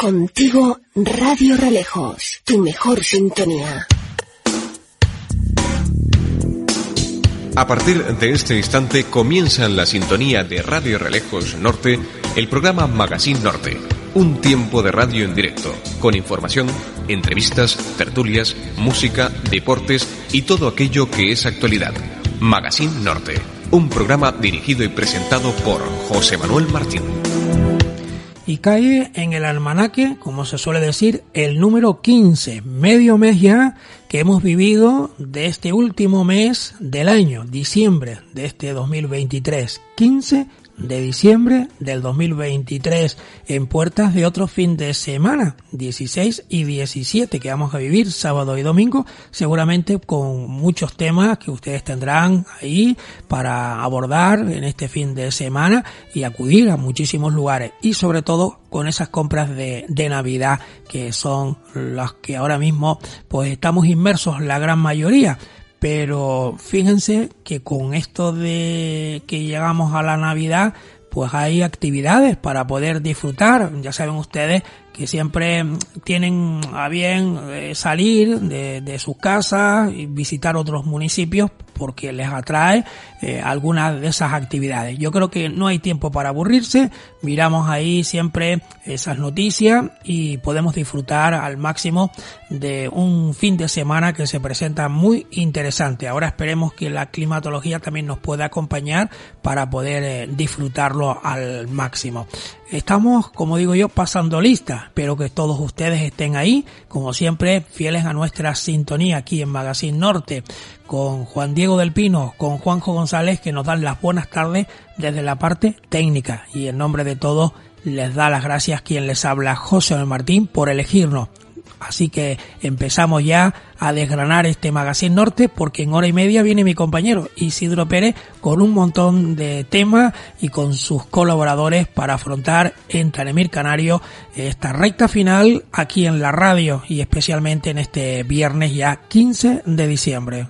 Contigo Radio Relejos, tu mejor sintonía. A partir de este instante comienza en la sintonía de Radio Relejos Norte el programa Magazine Norte, un tiempo de radio en directo, con información, entrevistas, tertulias, música, deportes y todo aquello que es actualidad. Magazine Norte, un programa dirigido y presentado por José Manuel Martín y cae en el almanaque, como se suele decir, el número 15, medio mes ya que hemos vivido de este último mes del año, diciembre de este 2023. 15 de diciembre del 2023 en puertas de otro fin de semana, 16 y 17 que vamos a vivir sábado y domingo, seguramente con muchos temas que ustedes tendrán ahí para abordar en este fin de semana y acudir a muchísimos lugares y sobre todo con esas compras de, de Navidad que son las que ahora mismo pues estamos inmersos la gran mayoría pero fíjense que con esto de que llegamos a la Navidad, pues hay actividades para poder disfrutar. Ya saben ustedes que siempre tienen a bien eh, salir de, de sus casas y visitar otros municipios porque les atrae eh, algunas de esas actividades. Yo creo que no hay tiempo para aburrirse, miramos ahí siempre esas noticias y podemos disfrutar al máximo de un fin de semana que se presenta muy interesante. Ahora esperemos que la climatología también nos pueda acompañar para poder eh, disfrutarlo al máximo. Estamos, como digo yo, pasando lista. Espero que todos ustedes estén ahí, como siempre, fieles a nuestra sintonía aquí en Magazine Norte, con Juan Diego del Pino, con Juanjo González, que nos dan las buenas tardes desde la parte técnica. Y en nombre de todos, les da las gracias quien les habla, José Martín, por elegirnos. Así que empezamos ya a desgranar este Magazine Norte porque en hora y media viene mi compañero Isidro Pérez con un montón de temas y con sus colaboradores para afrontar en Tanemir Canario esta recta final aquí en la radio y especialmente en este viernes ya 15 de diciembre.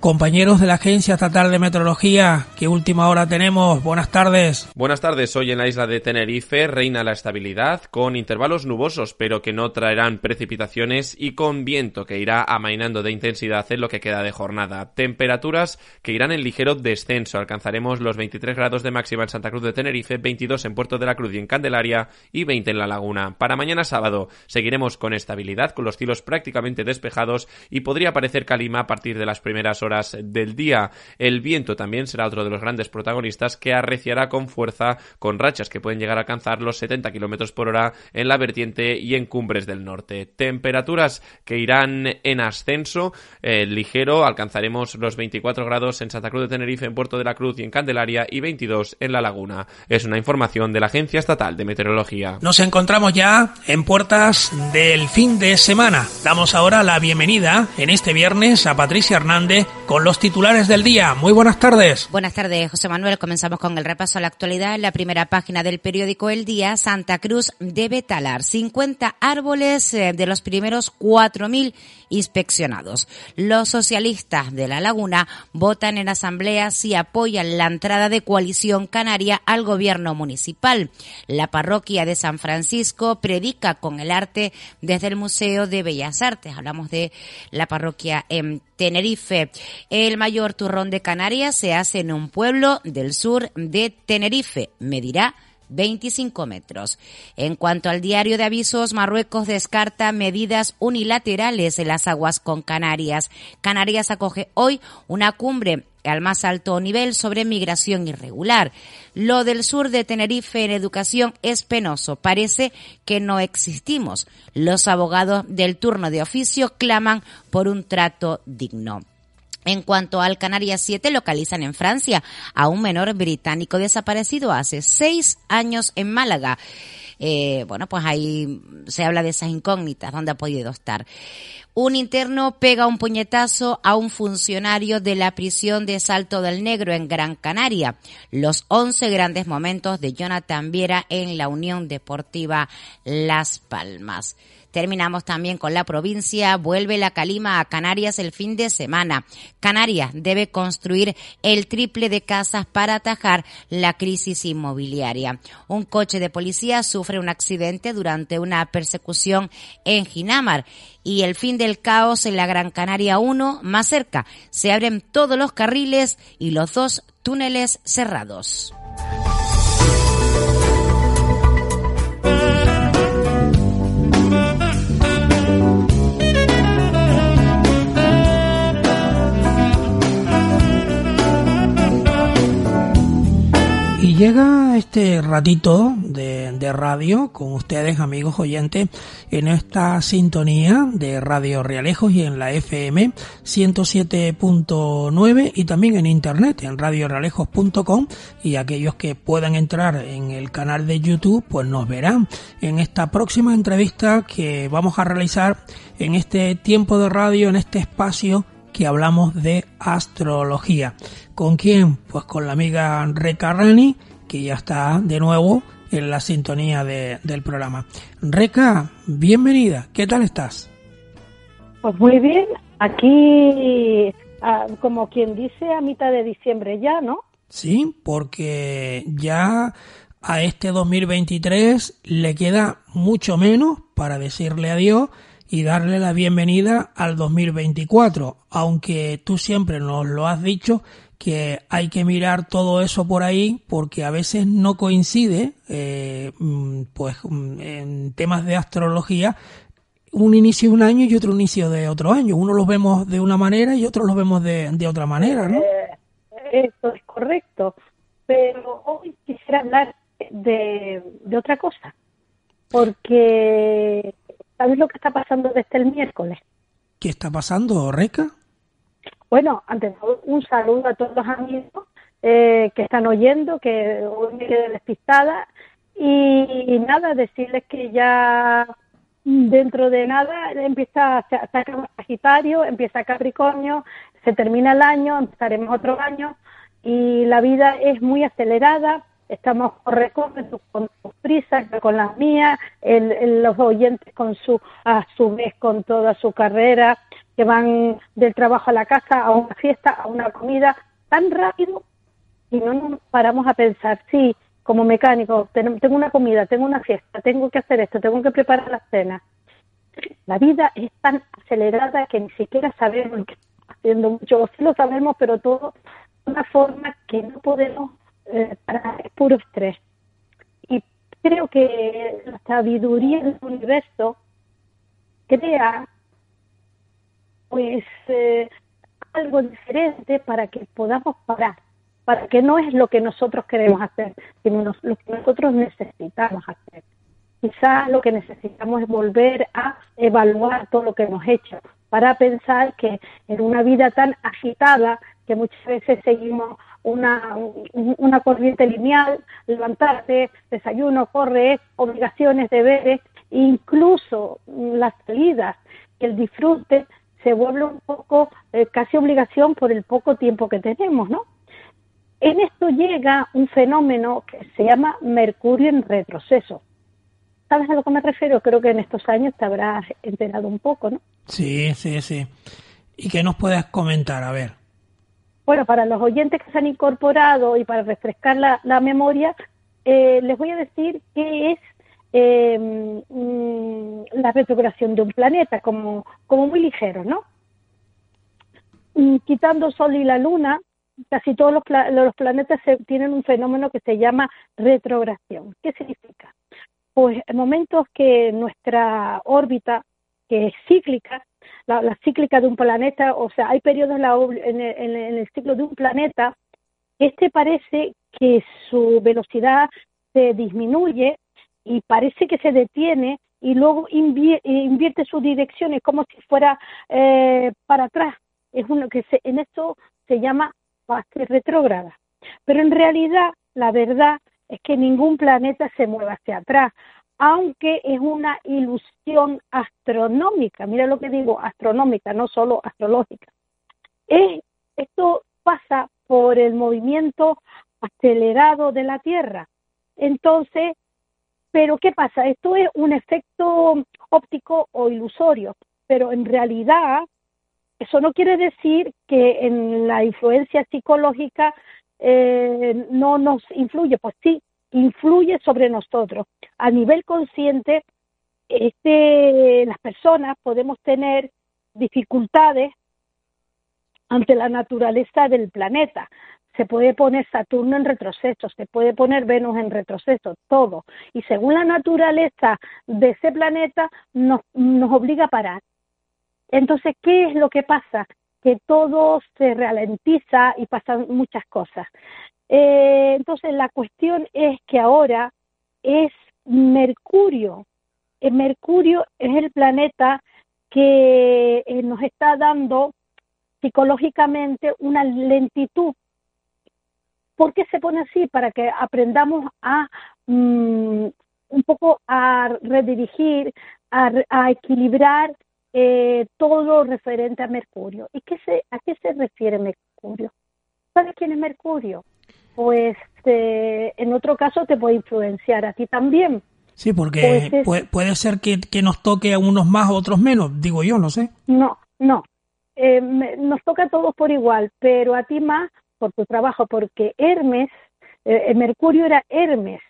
Compañeros de la Agencia Estatal de Meteorología, ¿qué última hora tenemos? Buenas tardes. Buenas tardes. Hoy en la isla de Tenerife reina la estabilidad con intervalos nubosos, pero que no traerán precipitaciones y con viento que irá amainando de intensidad en lo que queda de jornada. Temperaturas que irán en ligero descenso. Alcanzaremos los 23 grados de máxima en Santa Cruz de Tenerife, 22 en Puerto de la Cruz y en Candelaria y 20 en La Laguna. Para mañana sábado seguiremos con estabilidad, con los cielos prácticamente despejados y podría aparecer calima a partir de las primeras horas del día. El viento también será otro de los grandes protagonistas que arreciará con fuerza con rachas que pueden llegar a alcanzar los 70 kilómetros por hora en la vertiente y en cumbres del norte. Temperaturas que irán en ascenso eh, ligero, alcanzaremos los 24 grados en Santa Cruz de Tenerife, en Puerto de la Cruz y en Candelaria y 22 en La Laguna. Es una información de la Agencia Estatal de Meteorología. Nos encontramos ya en puertas del fin de semana. Damos ahora la bienvenida en este viernes a Patricia Hernández con los titulares del día. Muy buenas tardes. Buenas tardes, José Manuel. Comenzamos con el repaso a la actualidad. En la primera página del periódico El Día, Santa Cruz debe talar 50 árboles eh, de los primeros 4.000 inspeccionados. Los socialistas de La Laguna votan en asamblea si apoyan la entrada de coalición canaria al gobierno municipal. La parroquia de San Francisco predica con el arte desde el Museo de Bellas Artes. Hablamos de la parroquia en Tenerife. El mayor turrón de Canarias se hace en un pueblo del sur de Tenerife. Medirá 25 metros. En cuanto al diario de avisos, Marruecos descarta medidas unilaterales en las aguas con Canarias. Canarias acoge hoy una cumbre al más alto nivel sobre migración irregular. Lo del sur de Tenerife en educación es penoso. Parece que no existimos. Los abogados del turno de oficio claman por un trato digno. En cuanto al Canarias 7, localizan en Francia a un menor británico desaparecido hace seis años en Málaga. Eh, bueno, pues ahí se habla de esas incógnitas, dónde ha podido estar. Un interno pega un puñetazo a un funcionario de la prisión de Salto del Negro en Gran Canaria. Los 11 grandes momentos de Jonathan Viera en la Unión Deportiva Las Palmas. Terminamos también con la provincia. Vuelve la calima a Canarias el fin de semana. Canarias debe construir el triple de casas para atajar la crisis inmobiliaria. Un coche de policía sufre un accidente durante una persecución en Ginamar y el fin del caos en la Gran Canaria 1 más cerca. Se abren todos los carriles y los dos túneles cerrados. Llega este ratito de, de, radio con ustedes, amigos oyentes, en esta sintonía de Radio Realejos y en la FM 107.9 y también en internet, en radiorealejos.com y aquellos que puedan entrar en el canal de YouTube, pues nos verán en esta próxima entrevista que vamos a realizar en este tiempo de radio, en este espacio que hablamos de astrología. ¿Con quién? Pues con la amiga Reca Rani, que ya está de nuevo en la sintonía de, del programa. Reca, bienvenida, ¿qué tal estás? Pues muy bien, aquí como quien dice a mitad de diciembre ya, ¿no? Sí, porque ya a este 2023 le queda mucho menos para decirle adiós y darle la bienvenida al 2024, aunque tú siempre nos lo has dicho que hay que mirar todo eso por ahí porque a veces no coincide, eh, mm, pues mm, en temas de astrología, un inicio de un año y otro inicio de otro año. Uno los vemos de una manera y otros los vemos de, de otra manera, ¿no? Eh, eso es correcto, pero hoy quisiera hablar de, de otra cosa, porque ¿sabes lo que está pasando desde el miércoles? ¿Qué está pasando, Reca? Bueno, ante todo, un saludo a todos los amigos eh, que están oyendo, que hoy me quedé despistada. Y, nada, decirles que ya dentro de nada empieza, se, acaba Sagitario, empieza Capricornio, se termina el año, empezaremos otro año y la vida es muy acelerada, estamos recorriendo con sus prisas, con las mías, los oyentes con su, a su vez con toda su carrera, que van del trabajo a la casa, a una fiesta, a una comida, tan rápido y no nos paramos a pensar, sí, como mecánico, tengo una comida, tengo una fiesta, tengo que hacer esto, tengo que preparar la cena. La vida es tan acelerada que ni siquiera sabemos que estamos haciendo mucho, sí lo sabemos, pero todo de una forma que no podemos eh, parar, es puro estrés. Y creo que la sabiduría del universo crea pues eh, algo diferente para que podamos parar, para que no es lo que nosotros queremos hacer, sino lo que nosotros necesitamos hacer. Quizás lo que necesitamos es volver a evaluar todo lo que hemos hecho, para pensar que en una vida tan agitada que muchas veces seguimos una, una corriente lineal, levantarte, desayuno, corre, obligaciones, deberes, incluso las salidas, el disfrute se vuelve un poco eh, casi obligación por el poco tiempo que tenemos, ¿no? En esto llega un fenómeno que se llama Mercurio en retroceso. ¿Sabes a lo que me refiero? Creo que en estos años te habrás enterado un poco, ¿no? Sí, sí, sí. ¿Y qué nos puedes comentar? A ver. Bueno, para los oyentes que se han incorporado y para refrescar la, memoria, eh, les voy a decir qué es eh, la retrogradación de un planeta, como, como muy ligero, ¿no? quitando Sol y la Luna, casi todos los, planetas tienen un fenómeno que se llama retrogradación. ¿Qué significa? Pues en momentos que nuestra órbita, que es cíclica, la, cíclica de un planeta, o sea, hay periodos en, en el ciclo de un planeta, este parece que su velocidad se disminuye y parece que se detiene y luego invierte su dirección, es como si fuera eh, para atrás. Es uno que se, en esto se llama fase retrógrada. Pero en realidad, la verdad es que ningún planeta se mueve hacia atrás, aunque es una ilusión astronómica. Mira lo que digo, astronómica, no solo astrológica. Es, esto pasa por el movimiento acelerado de la Tierra. Entonces, pero ¿qué pasa? Esto es un efecto óptico o ilusorio, pero en realidad eso no quiere decir que en la influencia psicológica eh, no nos influye, pues sí, influye sobre nosotros. A nivel consciente, este, las personas podemos tener dificultades ante la naturaleza del planeta. Se puede poner Saturno en retroceso, se puede poner Venus en retroceso, todo. Y según la naturaleza de ese planeta, nos, nos obliga a parar. Entonces, ¿qué es lo que pasa? Que todo se ralentiza y pasan muchas cosas. Eh, entonces, la cuestión es que ahora es Mercurio. El Mercurio es el planeta que eh, nos está dando psicológicamente una lentitud. ¿Por qué se pone así? Para que aprendamos a mm, un poco a redirigir, a, equilibrar eh, todo referente a Mercurio. ¿Y qué se, a qué se refiere Mercurio? ¿Sabes quién es Mercurio? Pues eh, en otro caso te puede influenciar a ti también. Sí, porque pues puede, puede, ser que, que, nos toque a unos más, a otros menos, digo yo, no sé. No, no, eh, nos toca a todos por igual, pero a ti más por tu trabajo, porque Hermes, eh, el Mercurio era Hermes,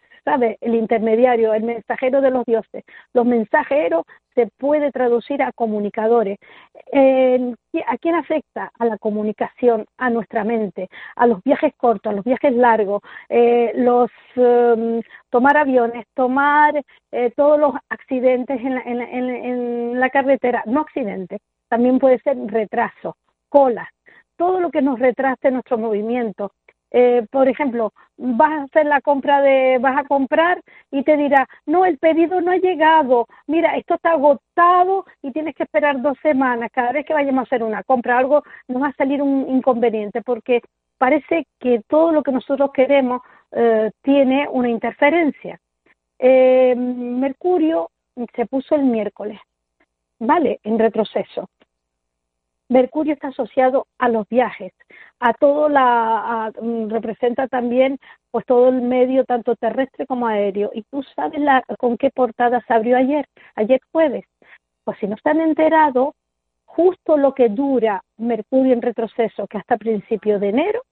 El intermediario, el mensajero de los dioses. Los mensajeros se puede traducir a comunicadores. ¿A quién afecta? A la comunicación, a nuestra mente, a los viajes cortos, a los viajes largos, eh, los em, tomar aviones, tomar todos los accidentes en la, en la carretera, no accidentes, también puede ser retraso, colas, todo lo que nos retrase nuestro movimiento. Eh, por ejemplo, vas a hacer la compra de, vas a comprar y te dirá, no, el pedido no ha llegado, mira, esto está agotado y tienes que esperar dos semanas. Cada vez que vayamos a hacer una compra, algo nos va a salir un inconveniente porque parece que todo lo que nosotros queremos eh, tiene una interferencia. Eh, Mercurio se puso el miércoles, ¿vale? En retroceso. Mercurio está asociado a los viajes, a todo la, mm, representa también pues todo el medio tanto terrestre como aéreo. Y tú sabes la, con qué portada se abrió ayer, ayer jueves. Pues si no están enterados, justo lo que dura Mercurio en retroceso, que hasta principio de enero,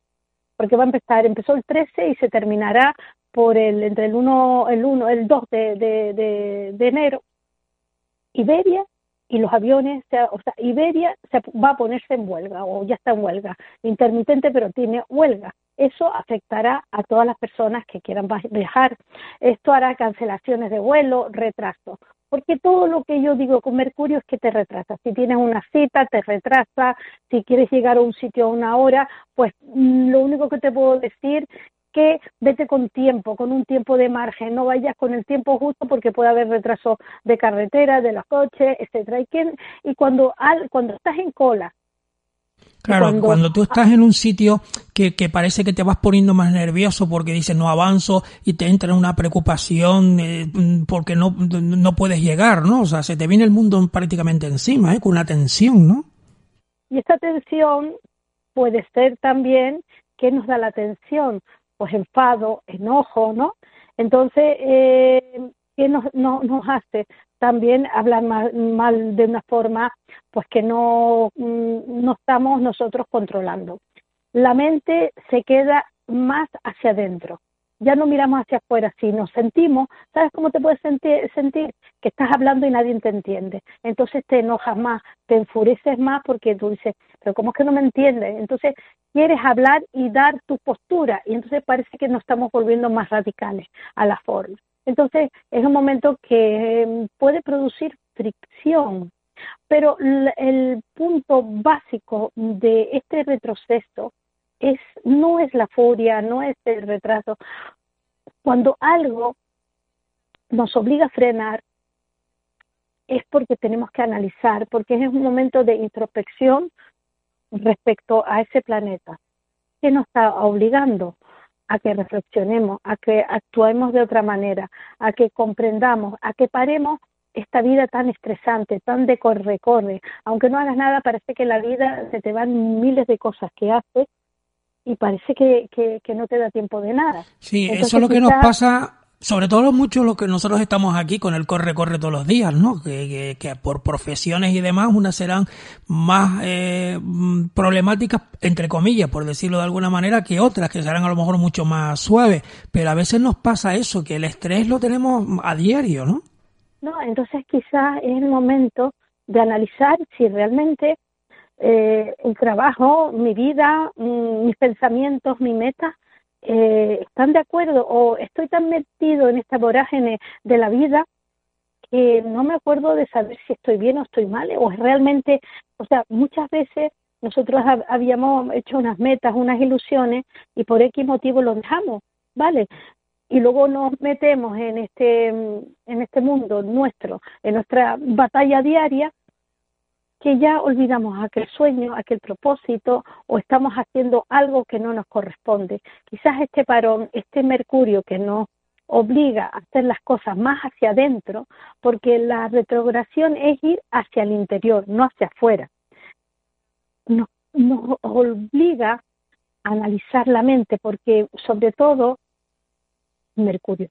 porque va a empezar, empezó el 13 y se terminará por el entre el 1, el 1, el 2 de, de, de enero. Iberia y los aviones, o sea, Iberia se va a ponerse en huelga o ya está en huelga, intermitente pero tiene huelga. Eso afectará a todas las personas que quieran viajar. Esto hará cancelaciones de vuelo, retraso. Porque todo lo que yo digo con Mercurio es que te retrasa. Si tienes una cita, te retrasa. Si quieres llegar a un sitio a una hora, pues mm, lo único que te puedo decir que vete con tiempo, con un tiempo de margen, no vayas con el tiempo justo porque puede haber retraso de carretera, de los coches, etcétera. Y, y cuando, al, cuando estás en cola, Claro, cuando, tú estás en un sitio que, que, parece que te vas poniendo más nervioso porque dices no avanzo y te entra una preocupación eh, porque no, no puedes llegar, ¿no? O sea, se te viene el mundo prácticamente encima, ¿eh? Con una tensión, ¿no? Y esta tensión puede ser también que nos da la tensión, pues enfado, enojo, ¿no? Entonces, eh, ¿qué nos, no, nos hace? También hablar mal, de una forma pues que no, mm, no estamos nosotros controlando. La mente se queda más hacia adentro ya no miramos hacia afuera, si nos sentimos, ¿sabes cómo te puedes sentir, sentir? Que estás hablando y nadie te entiende. Entonces te enojas más, te enfureces más porque tú dices, pero ¿cómo es que no me entiendes? Entonces quieres hablar y dar tu postura y entonces parece que nos estamos volviendo más radicales a la forma. Entonces es un momento que em, puede producir fricción, pero el punto básico de este retroceso es, no es la furia, no es el retraso. Cuando algo nos obliga a frenar, es porque tenemos que analizar, porque es un momento de introspección respecto a ese planeta, que nos está obligando a que reflexionemos, a que actuemos de otra manera, a que comprendamos, a que paremos esta vida tan estresante, tan de corre-corre. Aunque no hagas nada, parece que la vida se te van miles de cosas que haces y parece que, que, no te da tiempo de nada. Sí, eso es lo que nos pasa sobre todo mucho lo que nosotros estamos aquí con el corre-corre todos los días, ¿no? Que, que, por profesiones y demás, unas serán más eh, problemáticas, entre comillas, por decirlo de alguna manera, que otras, que serán a lo mejor mucho más suaves. Pero a veces nos pasa eso, que el estrés lo tenemos a diario, ¿no? No, entonces quizás es el momento de analizar si realmente eh, el trabajo, mi vida, mis pensamientos, mi meta, eh, están de acuerdo o estoy tan metido en esta vorágine de la vida que no me acuerdo de saber si estoy bien o estoy mal o es realmente, o sea, muchas veces nosotros habíamos hecho unas metas, unas ilusiones y por X motivo lo dejamos, ¿vale? Y luego nos metemos en este, en este mundo nuestro, en nuestra batalla diaria que ya olvidamos aquel sueño, aquel propósito o estamos haciendo algo que no nos corresponde. Quizás este parón, este mercurio que nos obliga a hacer las cosas más hacia adentro, porque la retrogradación es ir hacia el interior, no hacia afuera. Nos, nos obliga a analizar la mente, porque sobre todo Mercurio.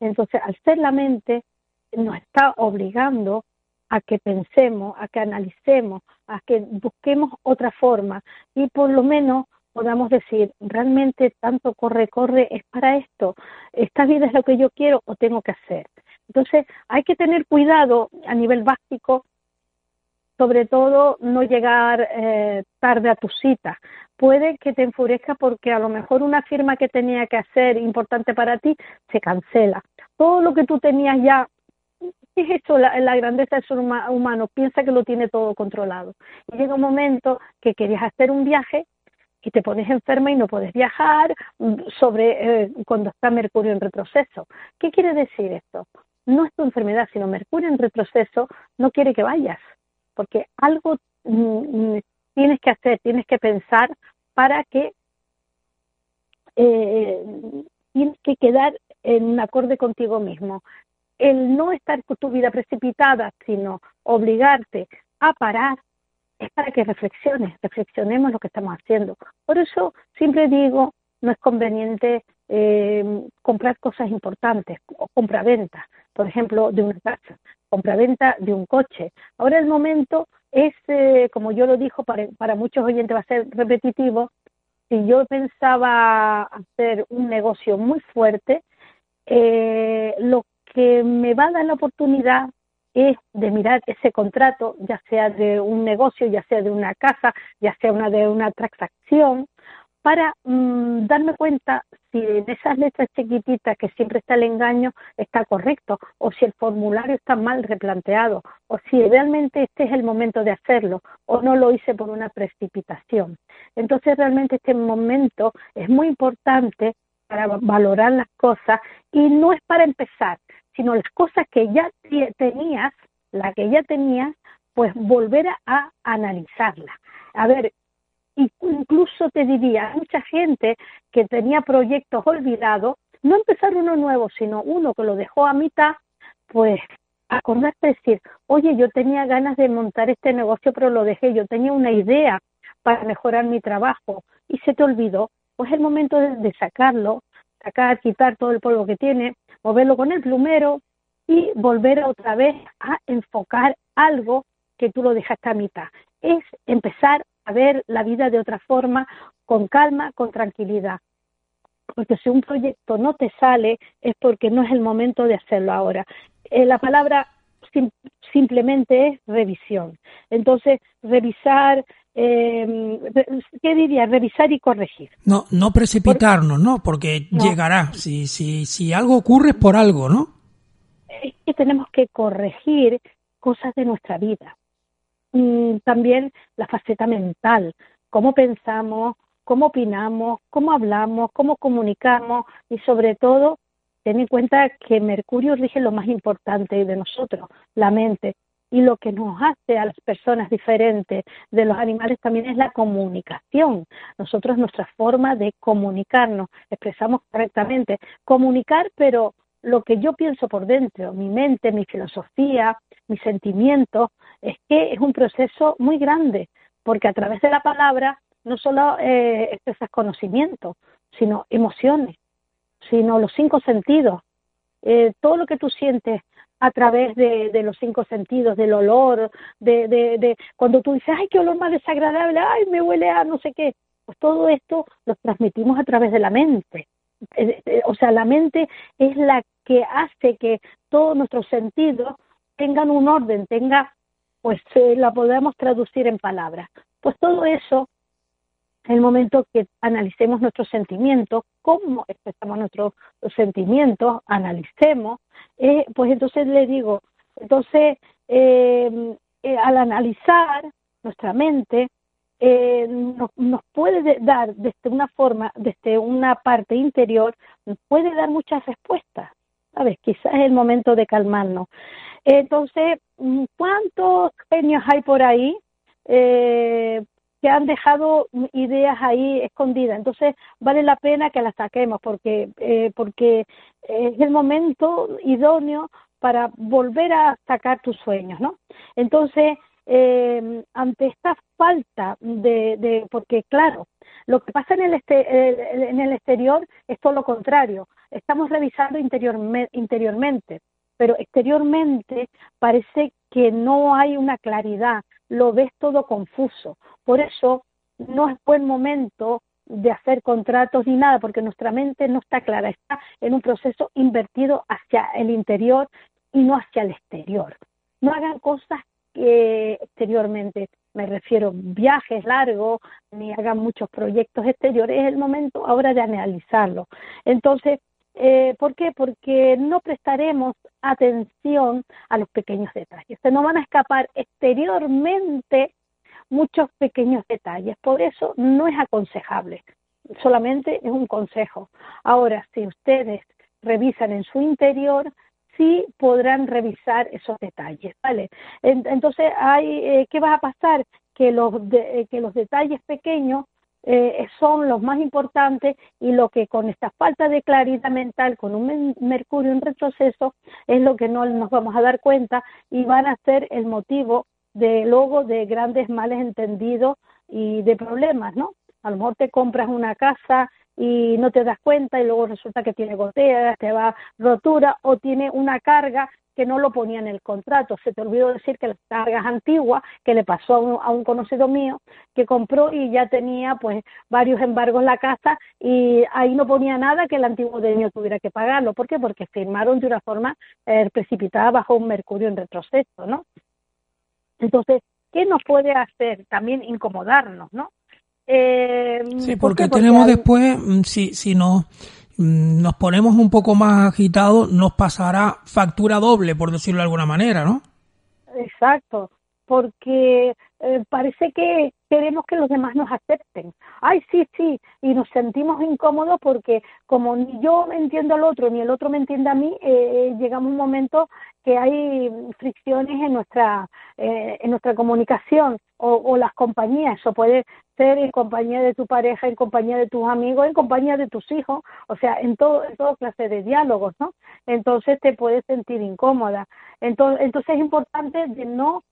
Entonces, al ser la mente, nos está obligando a que pensemos, a que analicemos, a que busquemos otra forma y por lo menos podamos decir, realmente tanto corre, corre, es para esto, esta vida es lo que yo quiero o tengo que hacer. Entonces hay que tener cuidado a nivel básico, sobre todo no llegar eh, tarde a tu cita. Puede que te enfurezca porque a lo mejor una firma que tenía que hacer importante para ti se cancela. Todo lo que tú tenías ya es eso la, grandeza del ser humano? Piensa que lo tiene todo controlado. Y llega un momento que querías hacer un viaje y te pones enferma y no puedes viajar mm, sobre eh, cuando está Mercurio en retroceso. ¿Qué quiere decir esto? No es tu enfermedad, sino Mercurio en retroceso no quiere que vayas, porque algo mm, mm, tienes que hacer, tienes que pensar para que eh, tienes que quedar en acorde contigo mismo el no estar con tu vida precipitada, sino obligarte a parar, es para que reflexiones, reflexionemos lo que estamos haciendo. Por eso siempre digo, no es conveniente eh, comprar cosas importantes o compra-venta, por ejemplo, de una casa, compra-venta de un coche. Ahora el momento es, eh, como yo lo dijo, para, muchos oyentes va a ser repetitivo, si yo pensaba hacer un negocio muy fuerte, eh, lo que me va a dar la oportunidad es de mirar ese contrato, ya sea de un negocio, ya sea de una casa, ya sea una de una transacción, para mm, darme cuenta si en esas letras chiquititas que siempre está el engaño está correcto o si el formulario está mal replanteado o si realmente este es el momento de hacerlo o no lo hice por una precipitación. Entonces realmente este momento es muy importante para valorar las cosas y no es para empezar, sino las cosas que ya tenías, la que ya tenías, pues volver a, analizarla. A ver, incluso te diría, mucha gente que tenía proyectos olvidados, no empezar uno nuevo, sino uno que lo dejó a mitad, pues acordarte de decir, oye, yo tenía ganas de montar este negocio, pero lo dejé, yo tenía una idea para mejorar mi trabajo y se te olvidó, pues es el momento de sacarlo, sacar, quitar todo el polvo que tiene, moverlo con el plumero y volver otra vez a enfocar algo que tú lo dejaste a mitad. Es empezar a ver la vida de otra forma, con calma, con tranquilidad. Porque si un proyecto no te sale es porque no es el momento de hacerlo ahora. Eh, la palabra simplemente es revisión. Entonces, revisar, eh, ¿qué diría? Revisar y corregir. No, no precipitarnos, ¿no? Porque llegará. Si, si, si algo ocurre es por algo, ¿no? Es que tenemos que corregir cosas de nuestra vida. Mm, también la faceta mental, cómo pensamos, cómo opinamos, cómo hablamos, cómo comunicamos y sobre todo ten en cuenta que Mercurio rige lo más importante de nosotros, la mente. Y lo que nos hace a las personas diferentes de los animales también es la comunicación. Nosotros, nuestra forma de comunicarnos, expresamos correctamente. Comunicar, pero lo que yo pienso por dentro, mi mente, mi filosofía, mis sentimientos, es que es un proceso muy grande, porque a través de la palabra no solo eh, expresas conocimiento, sino emociones, sino los cinco sentidos. Eh, todo lo que tú sientes a través de, de, los cinco sentidos, del olor, de, de, cuando tú dices, ay, qué olor más desagradable, ay, me huele a no sé qué, pues todo esto lo transmitimos a través de la mente. Eh, eh, o sea, la mente es la que hace que todos nuestros sentidos tengan un orden, tenga, pues eh, la podemos traducir en palabras. Pues todo eso, en el momento que analicemos nuestros sentimientos, cómo expresamos nuestros sentimientos, analicemos, eh, pues entonces le digo, entonces eh, eh, al analizar nuestra mente, eh, nos, puede dar desde una forma, desde una parte interior, nos puede dar muchas respuestas. ¿Sabes? Quizás es el momento de calmarnos. Entonces, ¿cuántos genios hay por ahí que han dejado ideas ahí escondidas? Entonces, vale la pena que las saquemos porque, eh, porque es el momento idóneo para volver a sacar tus sueños, ¿no? Entonces, eh, ante esta falta de, de, porque claro, lo que pasa en el, este, en el exterior es todo lo contrario. Estamos revisando interior, interiormente, pero exteriormente parece que no hay una claridad, lo ves todo confuso. Por eso no es buen momento de hacer contratos ni nada, porque nuestra mente no está clara, está en un proceso invertido hacia el interior y no hacia el exterior. No hagan cosas que exteriormente, me refiero viajes largos, ni hagan muchos proyectos exteriores, es el momento ahora de analizarlo. Entonces, eh, ¿Por qué? Porque no prestaremos atención a los pequeños detalles. Se nos van a escapar exteriormente muchos pequeños detalles. Por eso no es aconsejable. Solamente es un consejo. Ahora, si ustedes revisan en su interior, sí podrán revisar esos detalles, ¿vale? Entonces, hay, eh, ¿qué va a pasar? Que los, de, que los detalles pequeños eh, son los más importantes y lo que con esta falta de claridad mental, con un mercurio en retroceso, es lo que no nos vamos a dar cuenta y van a ser el motivo de luego de grandes males entendidos y de problemas, ¿no? A lo mejor te compras una casa y no te das cuenta y luego resulta que tiene goteras, te va rotura o tiene una carga que no lo ponía en el contrato. Se te olvidó decir que las cargas antiguas que le pasó a un, a un, conocido mío que compró y ya tenía pues varios embargos en la casa y ahí no ponía nada que el antiguo dueño tuviera que pagarlo. ¿Por qué? Porque firmaron de una forma eh, precipitada bajo un mercurio en retroceso, ¿no? Entonces, ¿qué nos puede hacer? También incomodarnos, ¿no? Eh, sí, porque, tenemos después, mm, si, si no nos ponemos un poco más agitados, nos pasará factura doble, por decirlo de alguna manera, ¿no? Exacto, porque eh, parece que queremos que los demás nos acepten. Ay, sí, sí, y nos sentimos incómodos porque como ni yo me entiendo al otro ni el otro me entiende a mí, eh, llegamos un momento que hay fricciones en nuestra eh, en nuestra comunicación o, o, las compañías. Eso puede ser en compañía de tu pareja, en compañía de tus amigos, en compañía de tus hijos, o sea, en todo en toda clase de diálogos, ¿no? Entonces te puedes sentir incómoda. Entonces, entonces es importante de no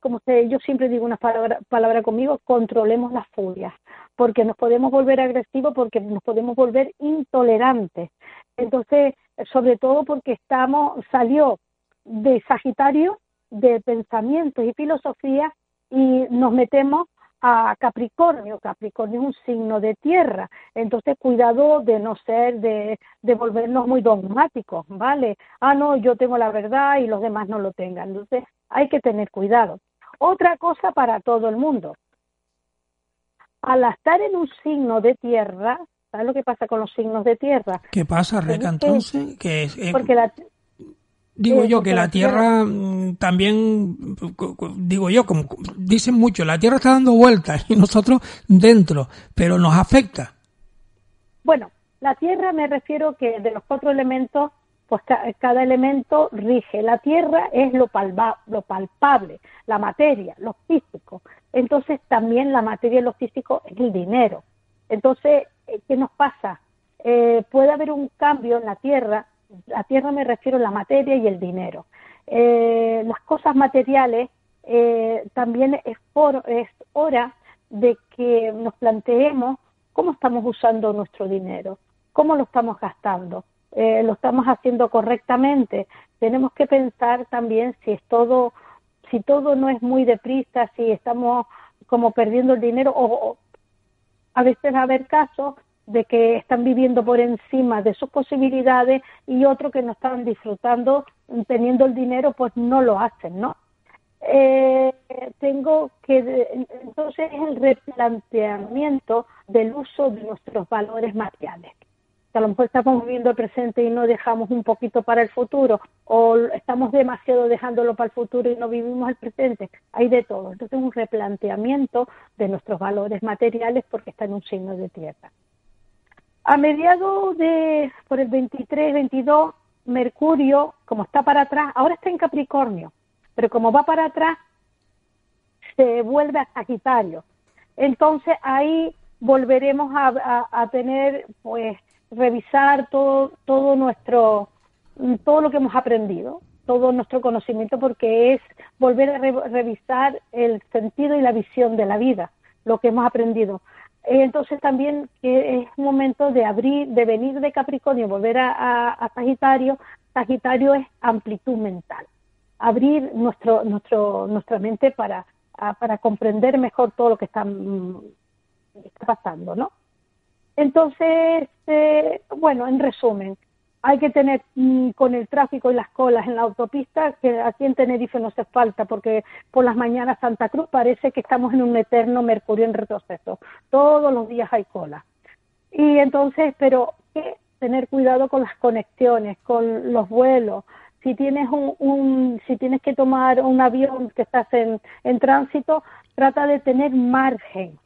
como sé, yo siempre digo una palabra, palabra conmigo, controlemos las furias, porque nos podemos volver agresivos, porque nos podemos volver intolerantes. Entonces, sobre todo porque estamos, salió de Sagitario, de pensamientos y filosofía, y nos metemos a Capricornio. Capricornio es un signo de tierra, entonces cuidado de no ser, de, de volvernos muy dogmáticos, ¿vale? Ah, no, yo tengo la verdad y los demás no lo tengan. Entonces hay que tener cuidado. Otra cosa para todo el mundo. Al estar en un signo de tierra, ¿sabes lo que pasa con los signos de tierra? ¿Qué pasa, Reca, entonces? Que es, eh, porque la, Digo yo que la Tierra mm, también, digo yo, como dicen mucho, la Tierra está dando vueltas y nosotros dentro, pero nos afecta. Bueno, la Tierra me refiero que de los cuatro elementos, pues cada elemento rige. La Tierra es lo, lo palpable, la materia, lo físico. Entonces también la materia y lo físico es el dinero. Entonces, eh, ¿qué nos pasa? Eh, puede haber un cambio en la Tierra la tierra me refiero a la materia y el dinero. Eh, las cosas materiales eh, también es, por, es hora de que nos planteemos cómo estamos usando nuestro dinero, cómo lo estamos gastando. Eh, lo estamos haciendo correctamente. Tenemos que pensar también si es todo, si todo no es muy deprisa, si estamos como perdiendo el dinero o, a veces va a haber casos de que están viviendo por encima de sus posibilidades y otros que no están disfrutando teniendo el dinero pues no lo hacen, ¿no? Eh, tengo que entonces es el replanteamiento del uso de nuestros valores materiales a lo mejor estamos viviendo el presente y no dejamos un poquito para el futuro, o estamos demasiado dejándolo para el futuro y no vivimos el presente. Hay de todo. Entonces, un replanteamiento de nuestros valores materiales porque está en un signo de tierra. A mediados de, por el 23, 22, Mercurio, como está para atrás, ahora está en Capricornio, pero como va para atrás, se vuelve a Sagitario. Entonces ahí volveremos a tener pues revisar todo, todo nuestro, todo lo que hemos aprendido, todo nuestro conocimiento, porque es volver a revisar el sentido y la visión de la vida, lo que hemos aprendido. Entonces también que es momento de abrir, de venir de Capricornio, volver a, a, Sagitario. Sagitario es amplitud mental, abrir nuestro, nuestro, nuestra mente para, para comprender mejor todo lo que está, mm, está pasando, ¿no? Entonces, eh, bueno, en resumen, hay que tener mm, con el tráfico y las colas en la autopista, que aquí en Tenerife no se falta, porque por las mañanas Santa Cruz parece que estamos en un eterno mercurio en retroceso. Todos los días hay cola. Y entonces, pero que tener cuidado con las conexiones, con los vuelos. Si tienes un, si tienes que tomar un avión que estás en, en tránsito, trata de tener margen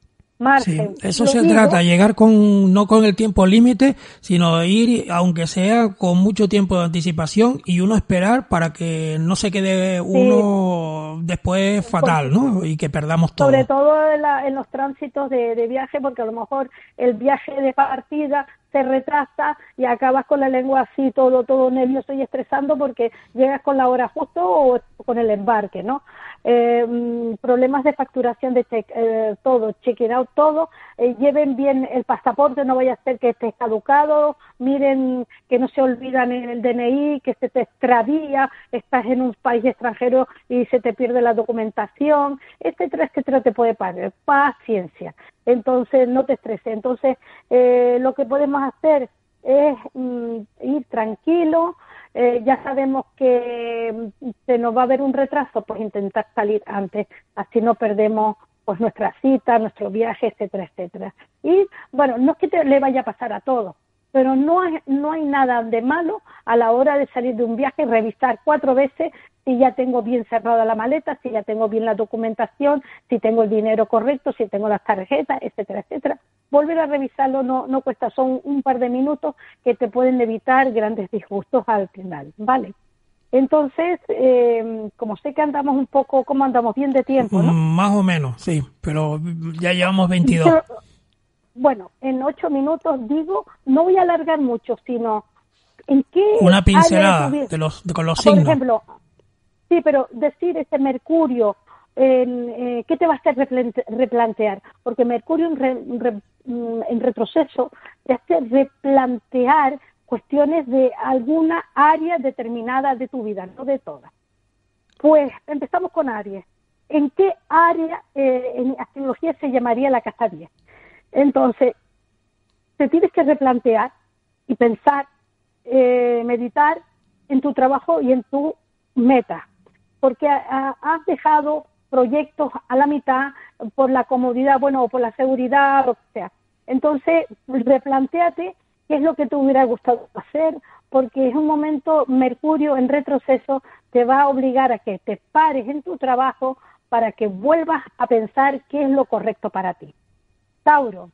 Sí, eso se trata, llegar con no con el tiempo límite, sino ir, aunque sea con mucho tiempo de anticipación y uno esperar para que no se quede uno después fatal, ¿no? Y que perdamos todo. Sobre todo en, los tránsitos de, de viaje, porque a lo mejor el viaje de partida se retrasa y acabas con la lengua así todo todo nervioso y estresando porque llegas con la hora justo o con el embarque, ¿no? Eh, mm, problemas de facturación de check, eh, todo, checking out todo, eh, lleven bien el pasaporte, no vaya a ser que esté caducado, miren que no se olvidan el DNI, que se te extravía, estás en un país extranjero y se te pierde la documentación, etcétera, etcétera, te puede pagar. Paciencia. Entonces, no te estreses. Entonces, lo que podemos hacer es mm, ir tranquilo, eh, ya sabemos que mm, se nos va a ver un retraso, pues intentar salir antes, así no perdemos pues nuestra cita, nuestro viaje, etcétera, etcétera. Y bueno, no es que te, le vaya a pasar a todos, pero no hay, no hay nada de malo a la hora de salir de un viaje, revisar cuatro veces si ya tengo bien cerrada la maleta, si ya tengo bien la documentación, si tengo el dinero correcto, si tengo las tarjetas, etcétera, etcétera. Volver a revisarlo no, no cuesta, son un par de minutos que te pueden evitar grandes disgustos al final, ¿vale? Entonces, eh, como sé que andamos un poco, como andamos bien de tiempo, ¿no? Mm, más o menos, sí, pero ya llevamos 22 bueno, en ocho minutos digo, no voy a alargar mucho, sino en qué... Una pincelada de, los, con los signos. Por ejemplo, sí, pero decir ese Mercurio, eh, ¿qué te va a hacer replantear? Porque Mercurio en, mm, en retroceso te hace replantear cuestiones de alguna área determinada de tu vida, no de todas. Pues empezamos con Aries. ¿En qué área eh, en astrología se llamaría la casa 10? Entonces, te tienes que replantear y pensar, eh, meditar en tu trabajo y en tu meta, porque has dejado proyectos a la mitad por la comodidad, bueno, o por la seguridad, que sea. Entonces, replanteate qué es lo que te hubiera gustado hacer, porque es un momento, Mercurio en retroceso te va a obligar a que te pares en tu trabajo para que vuelvas a pensar qué es lo correcto para ti. Tauro,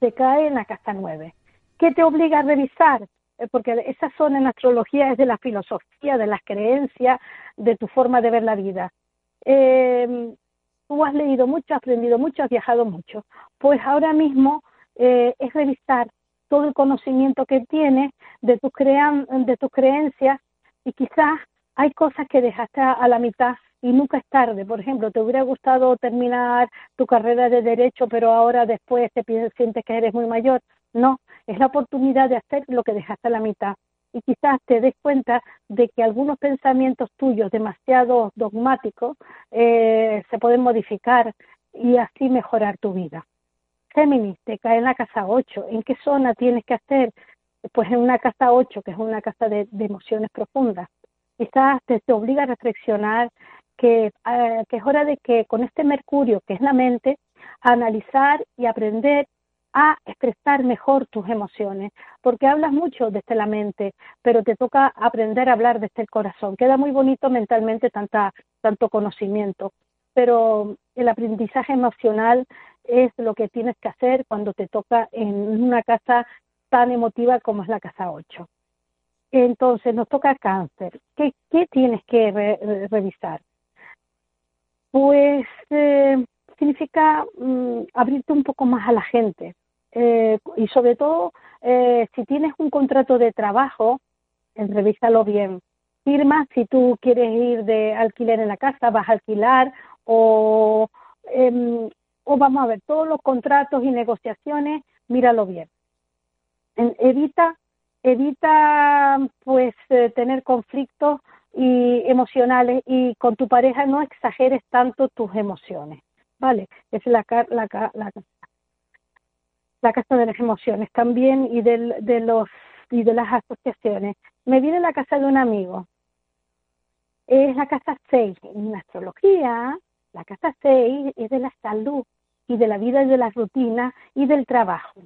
se cae en la casa 9. ¿Qué te obliga a revisar? Eh, porque esa zona en astrología es de la filosofía, de las creencias, de tu forma de ver la vida. Em, tú has leído mucho, has aprendido mucho, has viajado mucho. Pues ahora mismo eh, es revisar todo el conocimiento que tienes de tus, crean, de tus creencias y quizás hay cosas que dejaste a la mitad y nunca es tarde. Por ejemplo, te hubiera gustado terminar tu carrera de derecho, pero ahora después te sientes que eres muy mayor. No, es la oportunidad de hacer lo que dejaste a la mitad. Y quizás te des cuenta de que algunos pensamientos tuyos demasiado dogmáticos eh, se pueden modificar y así mejorar tu vida. Géminis, te cae en la casa 8. ¿En qué zona tienes que hacer? Pues en una casa 8, que es una casa de, emociones profundas. Quizás te, obliga a reflexionar eh, que es hora de que con este Mercurio, que es la mente, analizar y aprender a expresar mejor tus emociones, porque hablas mucho desde la mente, pero te toca aprender a hablar desde el corazón. Queda muy bonito mentalmente tanta, tanto conocimiento, pero el aprendizaje emocional es lo que tienes que hacer cuando te toca en una casa tan emotiva como es la casa 8. Entonces nos toca cáncer. ¿Qué, qué tienes que revisar? Pues eh, significa mm, abrirte un poco más a la gente eh, y sobre todo eh, si tienes un contrato de trabajo, revísalo bien. Firma si tú quieres ir de alquiler en la casa, vas a alquilar o, em, o vamos a ver todos los contratos y negociaciones, míralo bien. evita evita pues tener conflictos y emocionales y con tu pareja no exageres tanto tus emociones, ¿vale? Es la, la, la, la casa de las emociones también y de, de, los, y de las asociaciones. Me viene la casa de un amigo. Es la casa 6. En astrología, la casa 6 es de la salud y de la vida y de la rutina y del trabajo.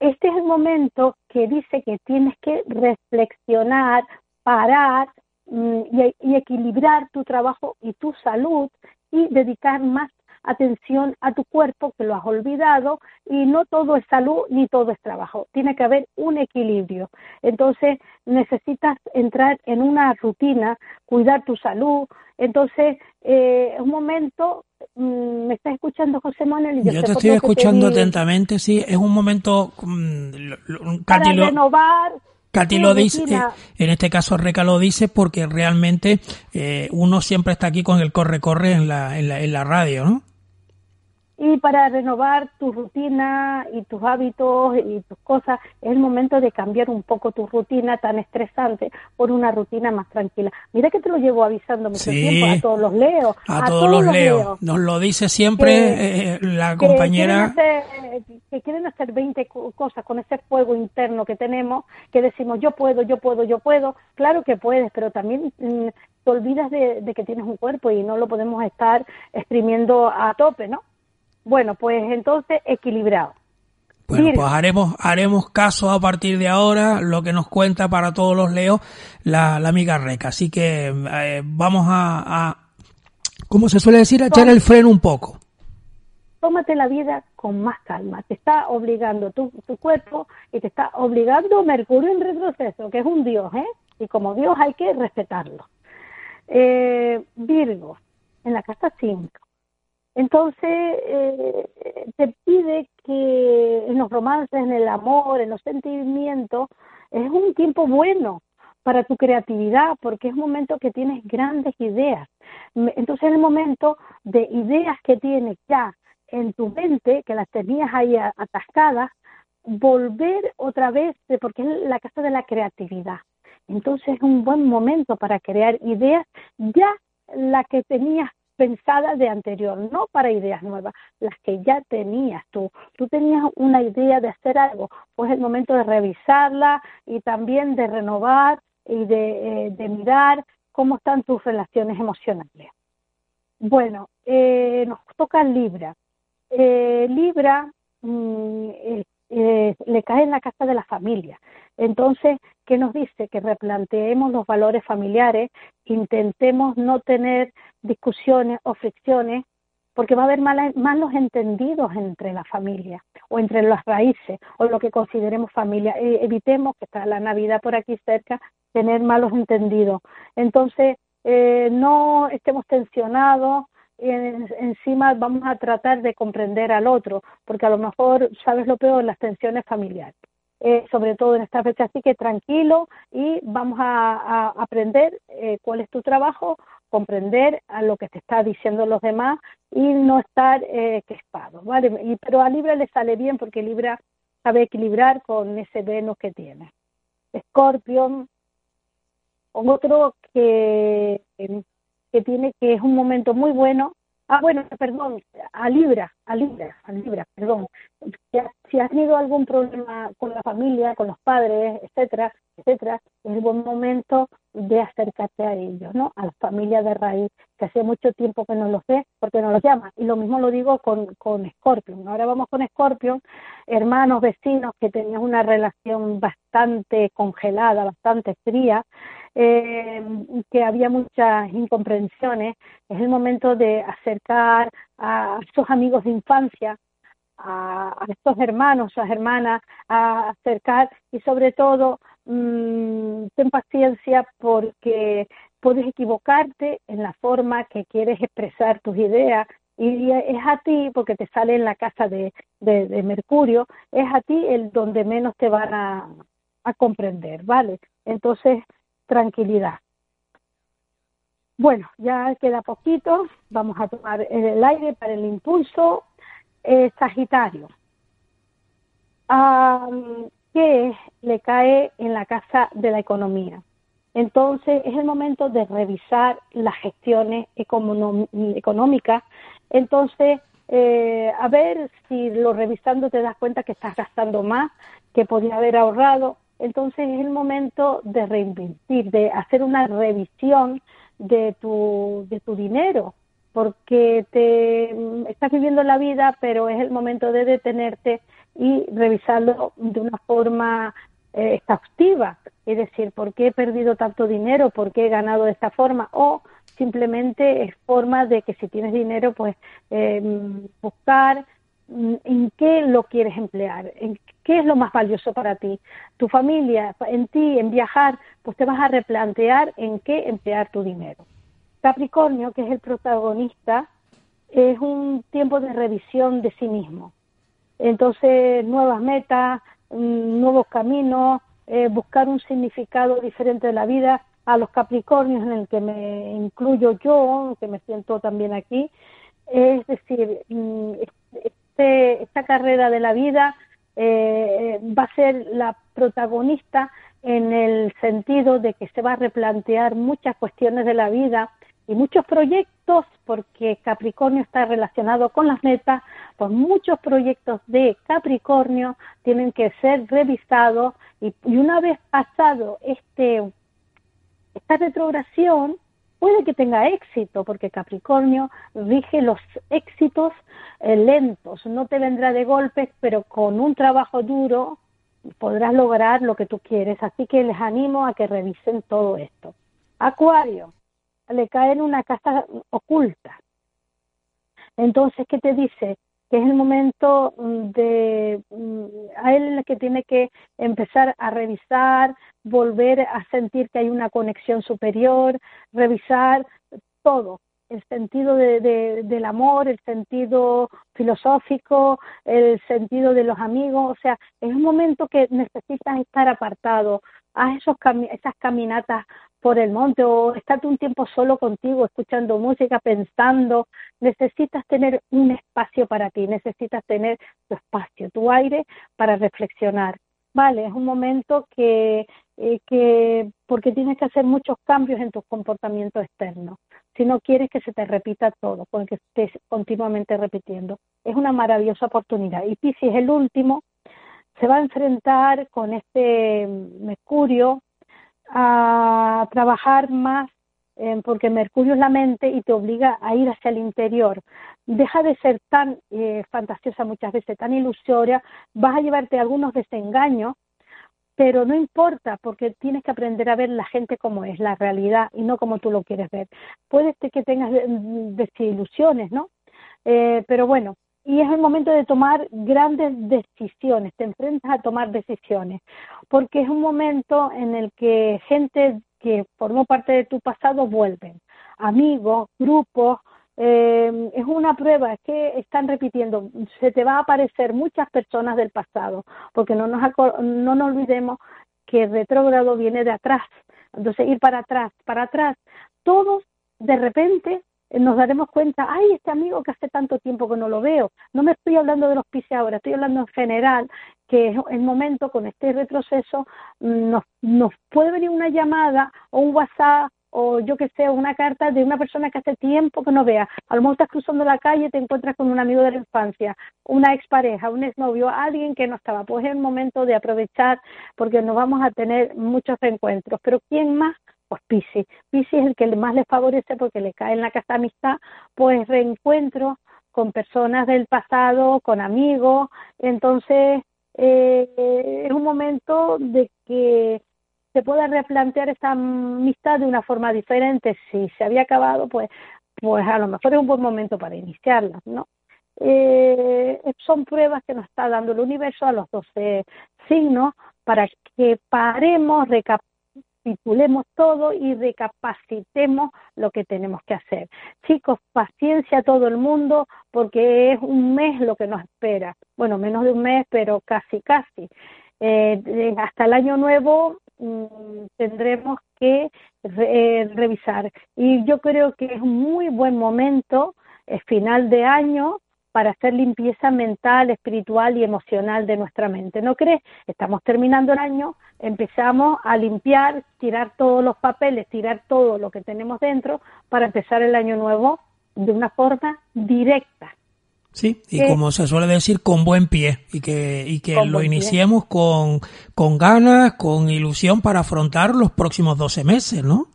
Este es el momento que dice que tienes que reflexionar, parar, Mm, y, equilibrar tu trabajo y tu salud y dedicar más atención a tu cuerpo que lo has olvidado y no todo es salud ni todo es trabajo. Tiene que haber un equilibrio. Entonces necesitas entrar en una rutina, cuidar tu salud. Entonces, eh, un momento, mm, ¿me estás escuchando José Manuel? Yo, te estoy escuchando atentamente, sí, es un momento... Mm, para renovar Katy lo dice, eh, en este caso Reca lo dice porque realmente eh, uno siempre está aquí con el corre-corre en la, en, la, en la radio, ¿no? Y para renovar tu rutina y tus hábitos y tus cosas es el momento de cambiar un poco tu rutina tan estresante por una rutina más tranquila. Mira que te lo llevo avisando mucho tiempo a todos los leos. A, todos, los leos. Nos lo dice siempre eh, la compañera. Que quieren, hacer, 20 cosas con ese fuego interno que tenemos, que decimos yo puedo, yo puedo, yo puedo. Claro que puedes, pero también mm, te olvidas de, de que tienes un cuerpo y no lo podemos estar exprimiendo a tope, ¿no? Bueno, pues entonces equilibrado. Bueno, pues haremos, haremos caso a partir de ahora, lo que nos cuenta para todos los leos la, la amiga Reca. Así que eh, vamos a, a, como se suele decir, a echar el freno un poco. Tómate la vida con más calma. Te está obligando tu, tu cuerpo y te está obligando Mercurio en retroceso, que es un dios, ¿eh? Y como dios hay que respetarlo. Eh, Virgo, en la casa 5 entonces, eh, te pide que en los romances, en el amor, en los sentimientos, es un tiempo bueno para tu creatividad, porque es un momento que tienes grandes ideas. Entonces, es el momento de ideas que tienes ya en tu mente, que las tenías ahí atascadas, volver otra vez, porque es la casa de la creatividad. Entonces, es un buen momento para crear ideas ya la que tenías pensadas de anterior, no para ideas nuevas, las que ya tenías tú. Tú tenías una idea de hacer algo, pues es el momento de revisarla y también de renovar y de, eh, mirar cómo están tus relaciones emocionales. Bueno, eh, nos toca Libra. Eh, Libra mm, le cae en la casa de la familia. Entonces, ¿qué nos dice? Que replanteemos los valores familiares, intentemos no tener discusiones o fricciones, porque va a haber malos entendidos entre la familia o entre las raíces o lo que consideremos familia. E, evitemos, que está la Navidad por aquí cerca, tener malos entendidos. Entonces, eh, no estemos tensionados, encima vamos a tratar de comprender al otro, porque a lo mejor, ¿sabes lo peor? Las tensiones familiares. Eh, sobre todo en esta fecha. Así que tranquilo y vamos a, aprender eh, cuál es tu trabajo, comprender a lo que te está diciendo los demás y no estar eh, ¿vale? Y, pero a Libra le sale bien porque Libra sabe equilibrar con ese Venus que tiene. Scorpion, otro que tiene que es un momento muy bueno Ah, bueno, perdón, a Libra, a Libra, a Libra, perdón. Si has tenido algún problema con la familia, con los padres, etcétera, etcétera, es buen momento de acercarte a ellos, ¿no? A la familia de raíz, que hace mucho tiempo que no los ve, porque no los llama. Y lo mismo lo digo con, con Scorpion. Ahora vamos con Scorpion, hermanos, vecinos que tenían una relación bastante congelada, bastante fría, eh, que había muchas incomprensiones, es el momento de acercar a esos amigos de infancia, a, estos hermanos, a hermanas, a acercar y sobre todo mmm, ten paciencia porque puedes equivocarte en la forma que quieres expresar tus ideas y es a ti, porque te sale en la casa de, de, Mercurio, es a ti el donde menos te van a, a comprender, ¿vale? Entonces, tranquilidad. Bueno, ya queda poquito, vamos a tomar el aire para el impulso. Eh, sagitario, que le cae en la casa de la economía. Entonces es el momento de revisar las gestiones económicas. Entonces, eh, a ver si lo revisando te das cuenta que estás gastando más, que podía haber ahorrado entonces es el momento de reinvertir, de hacer una revisión de tu, de tu dinero, porque te mm, estás viviendo la vida, pero es el momento de detenerte y revisarlo de una forma eh, exhaustiva, es decir, ¿por qué he perdido tanto dinero? ¿Por qué he ganado de esta forma? O simplemente es forma de que si tienes dinero, pues eh, buscar mm, en qué lo quieres emplear, en ¿Qué es lo más valioso para ti? Tu familia, en ti, en viajar, pues te vas a replantear en qué emplear tu dinero. Capricornio, que es el protagonista, es un tiempo de revisión de sí mismo. Entonces, nuevas metas, mm, nuevos caminos, eh, buscar un significado diferente de la vida. A los Capricornios, en el que me incluyo yo, que me siento también aquí, es decir, mm, este, esta carrera de la vida eh, va a ser la protagonista en el sentido de que se va a replantear muchas cuestiones de la vida y muchos proyectos, porque Capricornio está relacionado con las metas, pues muchos proyectos de Capricornio tienen que ser revisados y, una vez pasado este esta retrogradación, puede que tenga éxito, porque Capricornio rige los éxitos eh, lentos, no te vendrá de golpes, pero con un trabajo duro podrás lograr lo que tú quieres. Así que les animo a que revisen todo esto. Acuario, le cae en una casa oculta. Entonces, ¿qué te dice? Que es el momento mm, de mm, a él que tiene que empezar a revisar, volver a sentir que hay una conexión superior, revisar todo, el sentido de, del amor, el sentido filosófico, el sentido de los amigos, o sea, es un momento que necesitas estar apartado, haz esos esas caminatas por el monte o estate un tiempo solo contigo, escuchando música, pensando, necesitas tener un espacio para ti, necesitas tener tu espacio, tu aire para reflexionar. Vale, es un momento que, eh, que porque tienes que hacer muchos cambios en tus comportamientos externos. Si no quieres que se te repita todo, porque estés continuamente repitiendo. Es una maravillosa oportunidad. Y Pisces, el último, se va a enfrentar con este Mercurio a trabajar más eh, porque Mercurio es la mente y te obliga a ir hacia el interior. Deja de ser tan eh, fantasiosa muchas veces, tan ilusoria, vas a llevarte algunos desengaños, pero no importa porque tienes que aprender a ver la gente como es, la realidad y no como tú lo quieres ver. Puede que tengas desilusiones, ¿no? Eh, pero bueno, y es el momento de tomar grandes decisiones, te enfrentas a tomar decisiones, porque es un momento en el que gente que formó parte de tu pasado vuelven, amigos, grupos, eh, es una prueba, es que están repitiendo, se te va a aparecer muchas personas del pasado, porque no nos, no nos olvidemos que el retrógrado viene de atrás, entonces ir para atrás, para atrás, todos de repente nos daremos cuenta, ay, este amigo que hace tanto tiempo que no lo veo. No me estoy hablando de los pises ahora, estoy hablando en general, que es el momento con este retroceso, mm, nos, nos puede venir una llamada o un WhatsApp o yo que sé, una carta de una persona que hace tiempo que no vea. A lo mejor estás cruzando la calle y te encuentras con un amigo de la infancia, una expareja, un exnovio, alguien que no estaba. Pues es el momento de aprovechar porque nos vamos a tener muchos encuentros. Pero ¿quién más? Pues Piscis. Piscis es el que más le favorece porque le cae en la casa amistad, pues reencuentro con personas del pasado, con amigos. Entonces, eh, es un momento de que se pueda replantear esa amistad de una forma diferente. Si se había acabado, pues, pues a lo mejor es un buen momento para iniciarla, ¿no? Eh, son pruebas que nos está dando el universo a los 12 signos para que paremos, recapitulemos todo y recapacitemos lo que tenemos que hacer. Chicos, paciencia a todo el mundo porque es un mes lo que nos espera. Bueno, menos de un mes, pero casi, casi. Eh, hasta el año nuevo Mm, tendremos que eh, revisar. Y yo creo que es un muy buen momento, es final de año, para hacer limpieza mental, espiritual y emocional de nuestra mente. ¿No crees? Estamos terminando el año, empezamos a limpiar, tirar todos los papeles, tirar todo lo que tenemos dentro para empezar el año nuevo de una forma directa. Sí, y como se suele decir, con buen pie y que, y que lo iniciemos con, con ganas, con ilusión para afrontar los próximos 12 meses, ¿no?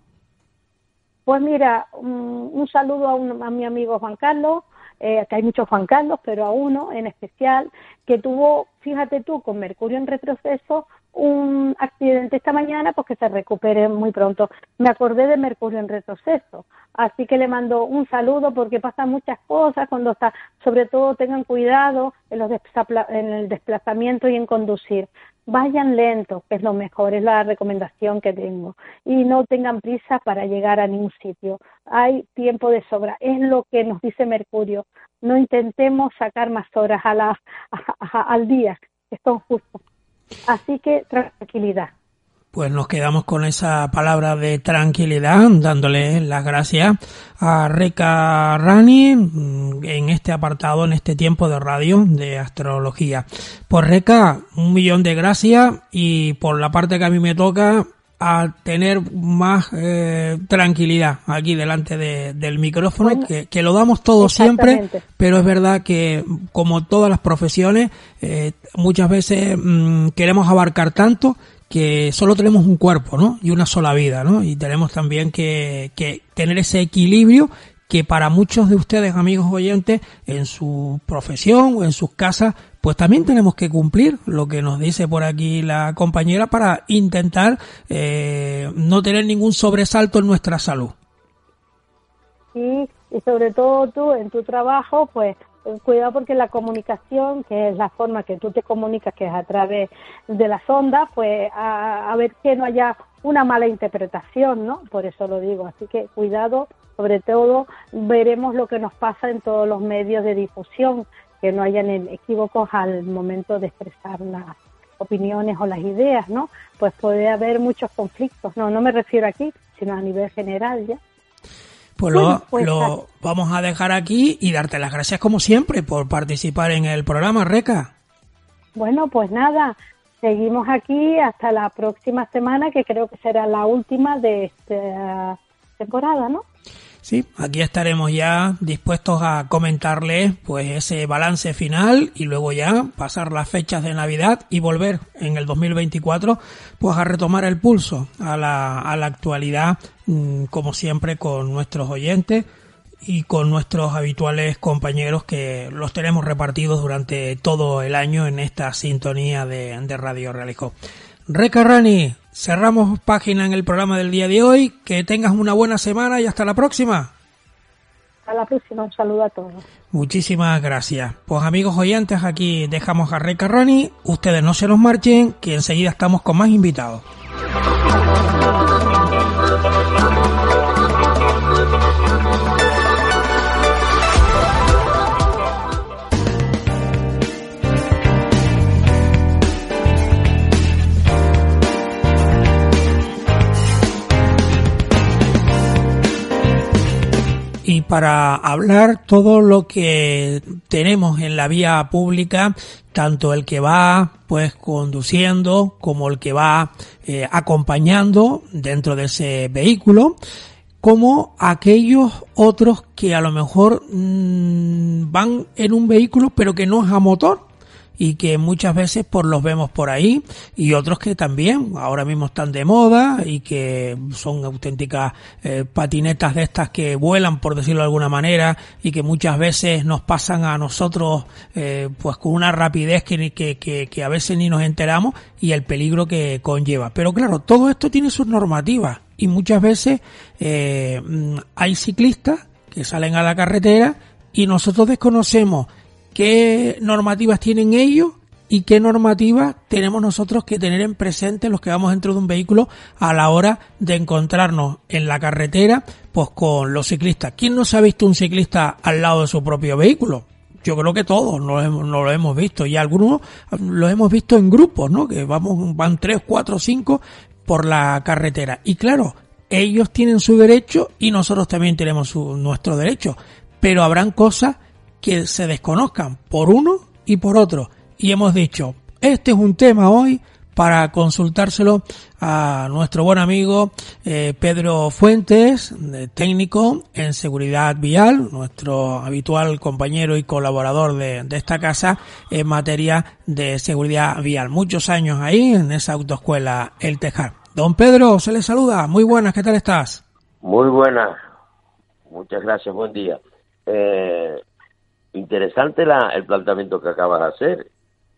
Pues mira, un, saludo a, a mi amigo Juan Carlos, eh, que hay muchos Juan Carlos, pero a uno en especial que tuvo, fíjate tú, con Mercurio en retroceso, un accidente esta mañana, pues que se recupere muy pronto. Me acordé de Mercurio en retroceso, así que le mando un saludo porque pasan muchas cosas cuando está, sobre todo tengan cuidado en, los en el desplazamiento y en conducir. Vayan lentos, que es lo mejor, es la recomendación que tengo. Y no tengan prisa para llegar a ningún sitio. Hay tiempo de sobra. Es lo que nos dice Mercurio. No intentemos sacar más horas a la, al día, que son justos. Así que tranquilidad. Pues nos quedamos con esa palabra de tranquilidad, dándole las gracias a Reca Rani mm, en este apartado, en este tiempo de radio de astrología. Pues Reca, un millón de gracias y por la parte que a mí me toca, a tener más eh, tranquilidad aquí delante del micrófono, que, lo damos todos siempre, pero es verdad que como todas las profesiones, eh, muchas veces mm, queremos abarcar tanto que solo tenemos un cuerpo, ¿no? Y una sola vida, ¿no? Y tenemos también que, que tener ese equilibrio que para muchos de ustedes, amigos oyentes, en su profesión o en sus casas, pues también tenemos que cumplir lo que nos dice por aquí la compañera para intentar eh, no tener ningún sobresalto en nuestra salud. Sí, y sobre todo tú en tu trabajo, pues cuidado porque la comunicación, que es la forma que tú te comunicas, que es a través de las ondas, pues a, ver que no haya una mala interpretación, ¿no? Por eso lo digo. Así que cuidado, sobre todo veremos lo que nos pasa en todos los medios de difusión, que no hayan equívocos al momento de expresar las opiniones o las ideas, ¿no? Pues puede haber muchos conflictos. No, no me refiero aquí, sino a nivel general ya. Pues lo, pues lo vamos a dejar aquí y darte las gracias como siempre por participar en el programa, Reca. Bueno, pues nada, seguimos aquí hasta la próxima semana, que creo que será la última de esta temporada, ¿no? Sí, aquí estaremos ya dispuestos a comentarles pues ese balance final y luego ya pasar las fechas de Navidad y volver en el 2024 pues a retomar el pulso a la, a la actualidad mm, como siempre con nuestros oyentes y con nuestros habituales compañeros que los tenemos repartidos durante todo el año en esta sintonía de, de Radio Realijo. Recarrani, Cerramos página en el programa del día de hoy. Que tengas una buena semana y hasta la próxima. A la próxima, un saludo a todos. Muchísimas gracias. Pues amigos oyentes, aquí dejamos a Rey Carroni. Ustedes no se nos marchen, que enseguida estamos con más invitados. Para hablar todo lo que tenemos en la vía pública, tanto el que va pues conduciendo como el que va eh, acompañando dentro de ese vehículo, como aquellos otros que a lo mejor mm, van en un vehículo pero que no es a motor y que muchas veces por los vemos por ahí y otros que también ahora mismo están de moda y que son auténticas eh, patinetas de estas que vuelan por decirlo de alguna manera y que muchas veces nos pasan a nosotros eh, pues con una rapidez que, que, que, que, a veces ni nos enteramos y el peligro que conlleva. Pero claro todo esto tiene sus normativas y muchas veces eh, hay ciclistas que salen a la carretera y nosotros desconocemos qué normativas tienen ellos y qué normativas tenemos nosotros que tener en presente los que vamos dentro de un vehículo a la hora de encontrarnos en la carretera pues con los ciclistas. ¿Quién no se ha visto un ciclista al lado de su propio vehículo? Yo creo que todos no lo hemos, visto y algunos lo hemos visto en grupos, ¿no? Que vamos, van tres, cuatro, cinco por la carretera. Y claro, ellos tienen su derecho y nosotros también tenemos nuestro derecho. Pero habrán cosas que se desconozcan por uno y por otro. Y hemos dicho, este es un tema hoy para consultárselo a nuestro buen amigo eh, Pedro Fuentes, técnico en seguridad vial, nuestro habitual compañero y colaborador de, de, esta casa en materia de seguridad vial. Muchos años ahí en esa autoescuela El Tejar. Don Pedro, se le saluda. Muy buenas, ¿qué tal estás? Muy buenas. Muchas gracias, buen día. Eh, interesante la, el planteamiento que acabas de hacer.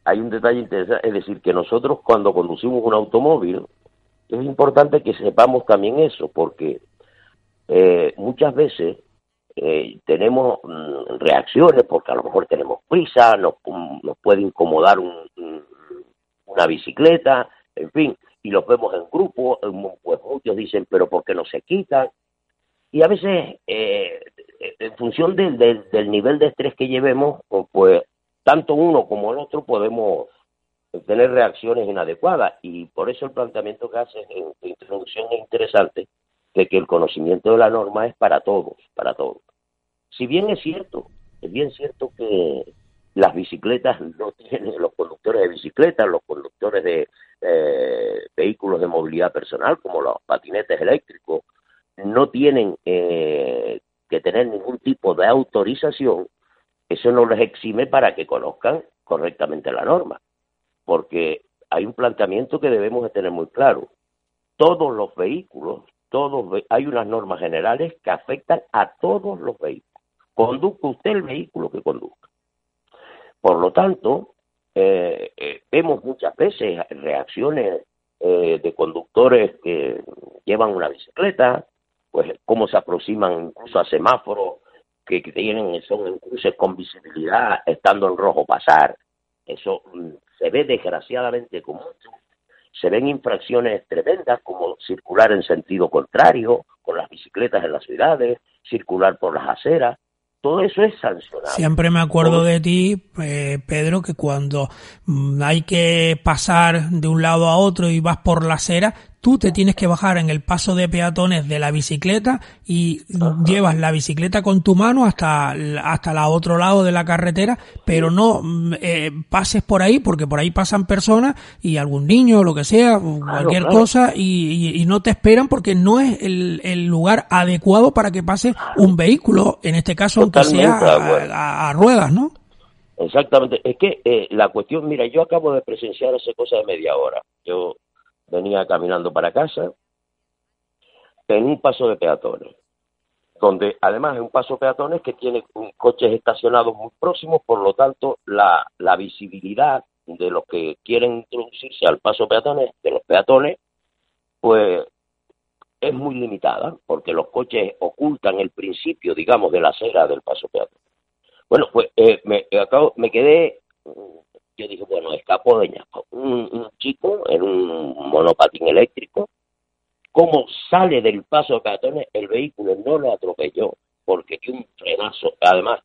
Hay un detalle interesante, es decir, que nosotros cuando conducimos un automóvil, es importante que sepamos también eso, porque eh, muchas veces eh, tenemos mm, reacciones, porque a lo mejor tenemos prisa, nos, nos puede incomodar un, una bicicleta, en fin, y los vemos en grupo, pues muchos dicen, pero ¿por qué no se quitan? Y a veces eh, en función del, del, nivel de estrés que llevemos, pues tanto uno como el otro podemos tener reacciones inadecuadas y por eso el planteamiento que hace en tu introducción es interesante de que el conocimiento de la norma es para todos, para todos. Si bien es cierto, es bien cierto que las bicicletas no tienen, los conductores de bicicletas, los conductores de eh, vehículos de movilidad personal, como los patinetes eléctricos, no tienen eh, que tener ningún tipo de autorización, eso no les exime para que conozcan correctamente la norma, porque hay un planteamiento que debemos de tener muy claro. Todos los vehículos, todos hay unas normas generales que afectan a todos los vehículos. Conduzca usted el vehículo que conduzca. Por lo tanto, eh, eh, vemos muchas veces reacciones eh, de conductores que llevan una bicicleta, pues cómo se aproximan incluso a semáforos que, tienen, son en cruces con visibilidad, estando en rojo pasar. Eso mm, se ve desgraciadamente como se ven infracciones tremendas como circular en sentido contrario, con las bicicletas en las ciudades, circular por las aceras, todo eso es sancionado. Siempre me acuerdo de ti, eh, Pedro, que cuando mm, hay que pasar de un lado a otro y vas por la acera, tú te tienes que bajar en el paso de peatones de la bicicleta y llevas la bicicleta con tu mano hasta hasta el otro lado de la carretera, pero no mm, eh, pases por ahí porque por ahí pasan personas y algún niño o lo que sea, cualquier cosa y, no te esperan porque no es el, lugar adecuado para que pase un vehículo, en este caso aunque sea a, ruedas, ¿no? Exactamente, es que eh, la cuestión, mira, yo acabo de presenciar hace cosa de media hora. Yo venía caminando para casa en un paso de peatones, donde además es un paso peatones que tiene coches estacionados muy próximos, por lo tanto la, visibilidad de los que quieren introducirse al paso peatones, de los peatones, pues es muy limitada, porque los coches ocultan el principio, digamos, de la acera del paso peatón. Bueno, pues eh, me, acabo, me quedé yo dije, bueno, escapó de ñaco. Un, chico en un monopatín eléctrico, como sale del paso de peatones, el vehículo no lo atropelló, porque dio un frenazo. Además,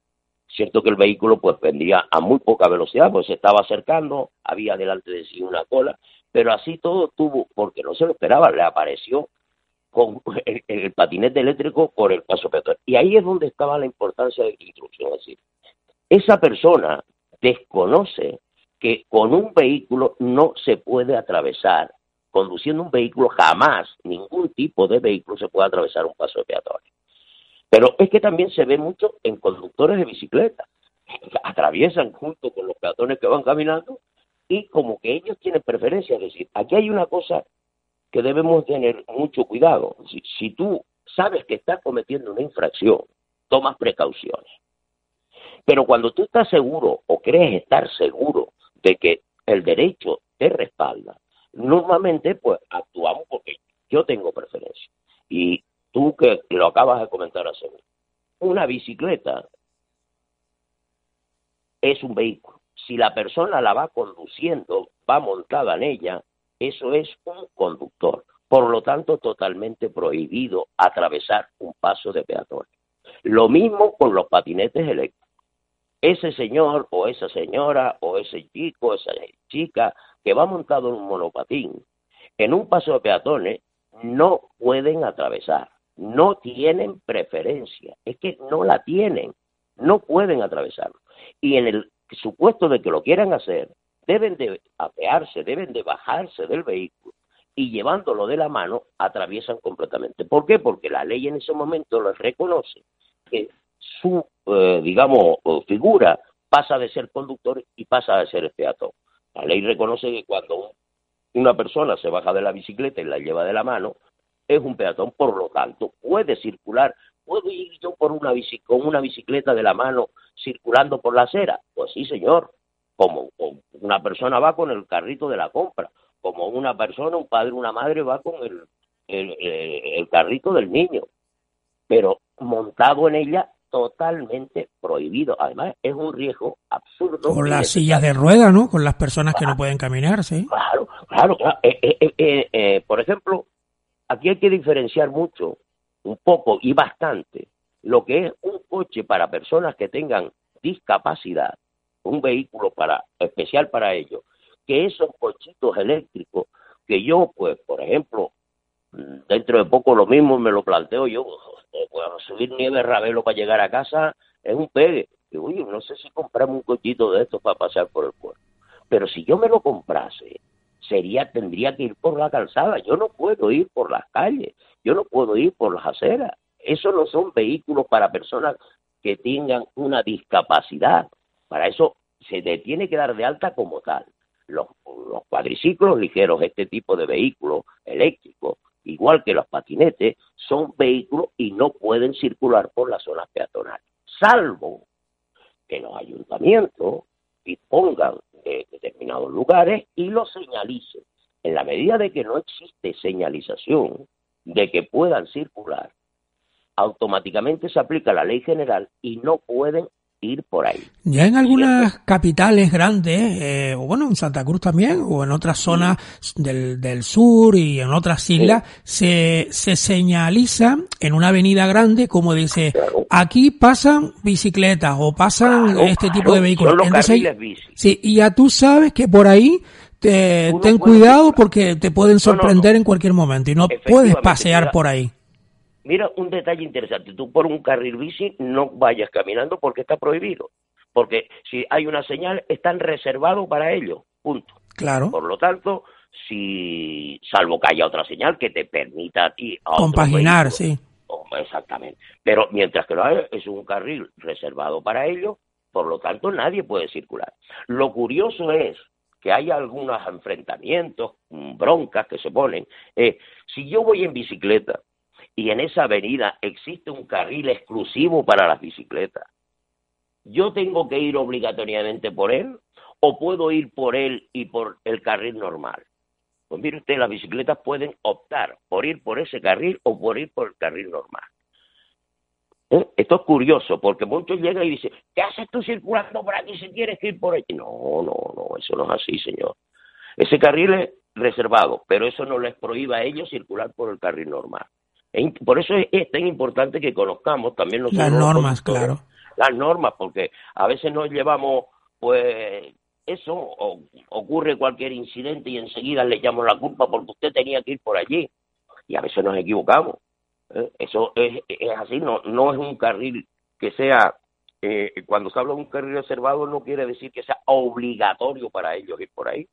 cierto que el vehículo pues vendía a muy poca velocidad, pues se estaba acercando, había delante de sí una cola, pero así todo tuvo, porque no se lo esperaba, le apareció con el, patinete eléctrico por el paso peatonal. Y ahí es donde estaba la importancia de la instrucción. Es decir, esa persona desconoce que con un vehículo no se puede atravesar. Conduciendo un vehículo jamás, ningún tipo de vehículo se puede atravesar un paso de peatones. Pero es que también se ve mucho en conductores de bicicleta. Atraviesan junto con los peatones que van caminando y como que ellos tienen preferencia. Es decir, aquí hay una cosa que debemos tener mucho cuidado. Si, tú sabes que estás cometiendo una infracción, tomas precauciones. Pero cuando tú estás seguro o crees estar seguro de que el derecho te respalda, normalmente pues actuamos porque yo tengo preferencia. Y tú que lo acabas de comentar hace una bicicleta es un vehículo. Si la persona la va conduciendo, va montada en ella, eso es un conductor. Por lo tanto, totalmente prohibido atravesar un paso de peatones. Lo mismo con los patinetes eléctricos. Ese señor o esa señora o ese chico, esa chica que va montado en un monopatín, en un paso de peatones, no pueden atravesar, no tienen preferencia, es que no la tienen, no pueden atravesarlo. Y en el supuesto de que lo quieran hacer, deben de apearse, deben de bajarse del vehículo y llevándolo de la mano atraviesan completamente. ¿Por qué? Porque la ley en ese momento les reconoce que su, eh, digamos, figura pasa de ser conductor y pasa de ser peatón. La ley reconoce que cuando una persona se baja de la bicicleta y la lleva de la mano, es un peatón, por lo tanto, puede circular. ¿Puedo ir yo por una con una bicicleta de la mano circulando por la acera? Pues sí, señor, como una persona va con el carrito de la compra, como una persona, un padre, una madre va con el, el, carrito del niño, pero montado en ella totalmente prohibido. Además, es un riesgo absurdo. Con las sillas de rueda, ¿no? Con las personas que no pueden caminar, sí. Claro, claro. claro. Eh, eh, eh, por ejemplo, aquí hay que diferenciar mucho, un poco y bastante, lo que es un coche para personas que tengan discapacidad un vehículo para especial para ellos, que esos cochitos eléctricos que yo, pues, por ejemplo, dentro de poco lo mismo me lo planteo yo, pues, subir nieve Ravelo para llegar a casa es un pegue. Y oye, no sé si compramos un cochito de estos para pasar por el puerto. Pero si yo me lo comprase, sería, tendría que ir por la calzada. Yo no puedo ir por las calles, yo no puedo ir por las aceras. Esos no son vehículos para personas que tengan una discapacidad. Para eso se le tiene que dar de alta como tal. Los, cuadriciclos ligeros, este tipo de vehículos eléctricos, igual que los patinetes, son vehículos y no pueden circular por las zonas peatonales, salvo que los ayuntamientos dispongan de determinados lugares y los señalicen. En la medida de que no existe señalización de que puedan circular, automáticamente se aplica la ley general y no pueden ir por ahí. Ya en algunas capitales grandes, eh, o bueno, en Santa Cruz también, o en otras zonas del, del sur y en otras islas, se, se señaliza en una avenida grande como dice, aquí pasan bicicletas o pasan este tipo de vehículos. sí, y ya tú sabes que por ahí te, ten cuidado porque te pueden sorprender en cualquier momento y no puedes pasear por ahí. Mira un detalle interesante, tú por un carril bici no vayas caminando porque está prohibido, porque si hay una señal están reservados para ello, punto. Claro. Por lo tanto, si salvo que haya otra señal que te permita a ti compaginar, sí. exactamente. Pero mientras que lo hay, es un carril reservado para ello, por lo tanto nadie puede circular. Lo curioso es que hay algunos enfrentamientos, broncas que se ponen. Eh, si yo voy en bicicleta y en esa avenida existe un carril exclusivo para las bicicletas. ¿Yo tengo que ir obligatoriamente por él o puedo ir por él y por el carril normal? Pues mire usted, las bicicletas pueden optar por ir por ese carril o por ir por el carril normal. ¿Eh? Esto es curioso porque muchos llegan y dicen, ¿qué haces tú circulando por aquí si quieres ir por ahí? No, no, no, eso no es así, señor. Ese carril es reservado, pero eso no les prohíbe a ellos circular por el carril normal. Por eso es, tan importante que conozcamos también los las normas, claro. Las normas, porque a veces nos llevamos, pues, eso, o, ocurre cualquier incidente y enseguida le echamos la culpa porque usted tenía que ir por allí. y a veces nos equivocamos. ¿eh? Eso es, es así, no, no es un carril que sea, eh, cuando se habla de un carril reservado no quiere decir que sea obligatorio para ellos ir por ahí.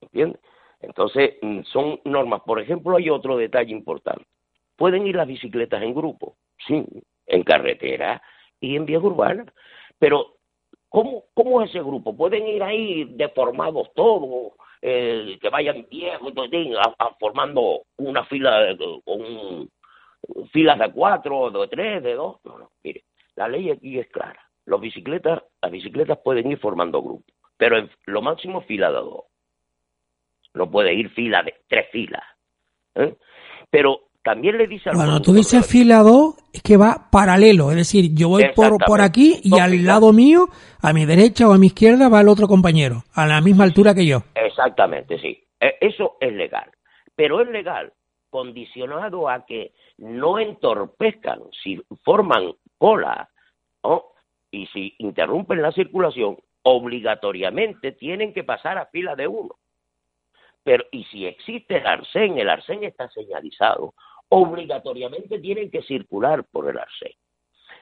¿Entiendes? Entonces, mm, son normas. Por ejemplo, hay otro detalle importante. Pueden ir las bicicletas en grupo, sí, en carretera y en vías urbanas, pero ¿cómo, es ese grupo? ¿Pueden ir ahí deformados todos, eh, que vayan viejos, formando una fila, un, filas de cuatro, de tres, de dos? No, no, mire, la ley aquí es clara. Los bicicletas, las bicicletas pueden ir formando grupos, pero en lo máximo fila de dos. No puede ir fila de tres filas. ¿eh? Pero también le dice al Cuando tú dices fila 2, es que va paralelo, es decir, yo voy por, por aquí y al lado mío, a mi derecha o a mi izquierda, va el otro compañero, a la misma altura que yo. Exactamente, sí. E, eso es legal. Pero es legal condicionado a que no entorpezcan, si forman cola y si interrumpen la circulación, obligatoriamente tienen que pasar a fila de uno. Pero, y si existe el arcén, el arcén está señalizado, obligatoriamente tienen que circular por el arcén.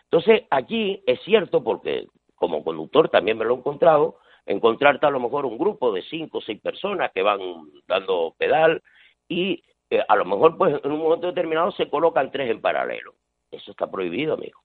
Entonces, aquí es cierto, porque como conductor también me lo he encontrado, encontrarte a lo mejor un grupo de cinco o seis personas que van dando pedal y eh, a lo mejor pues en un momento determinado se colocan tres en paralelo. Eso está prohibido, amigo.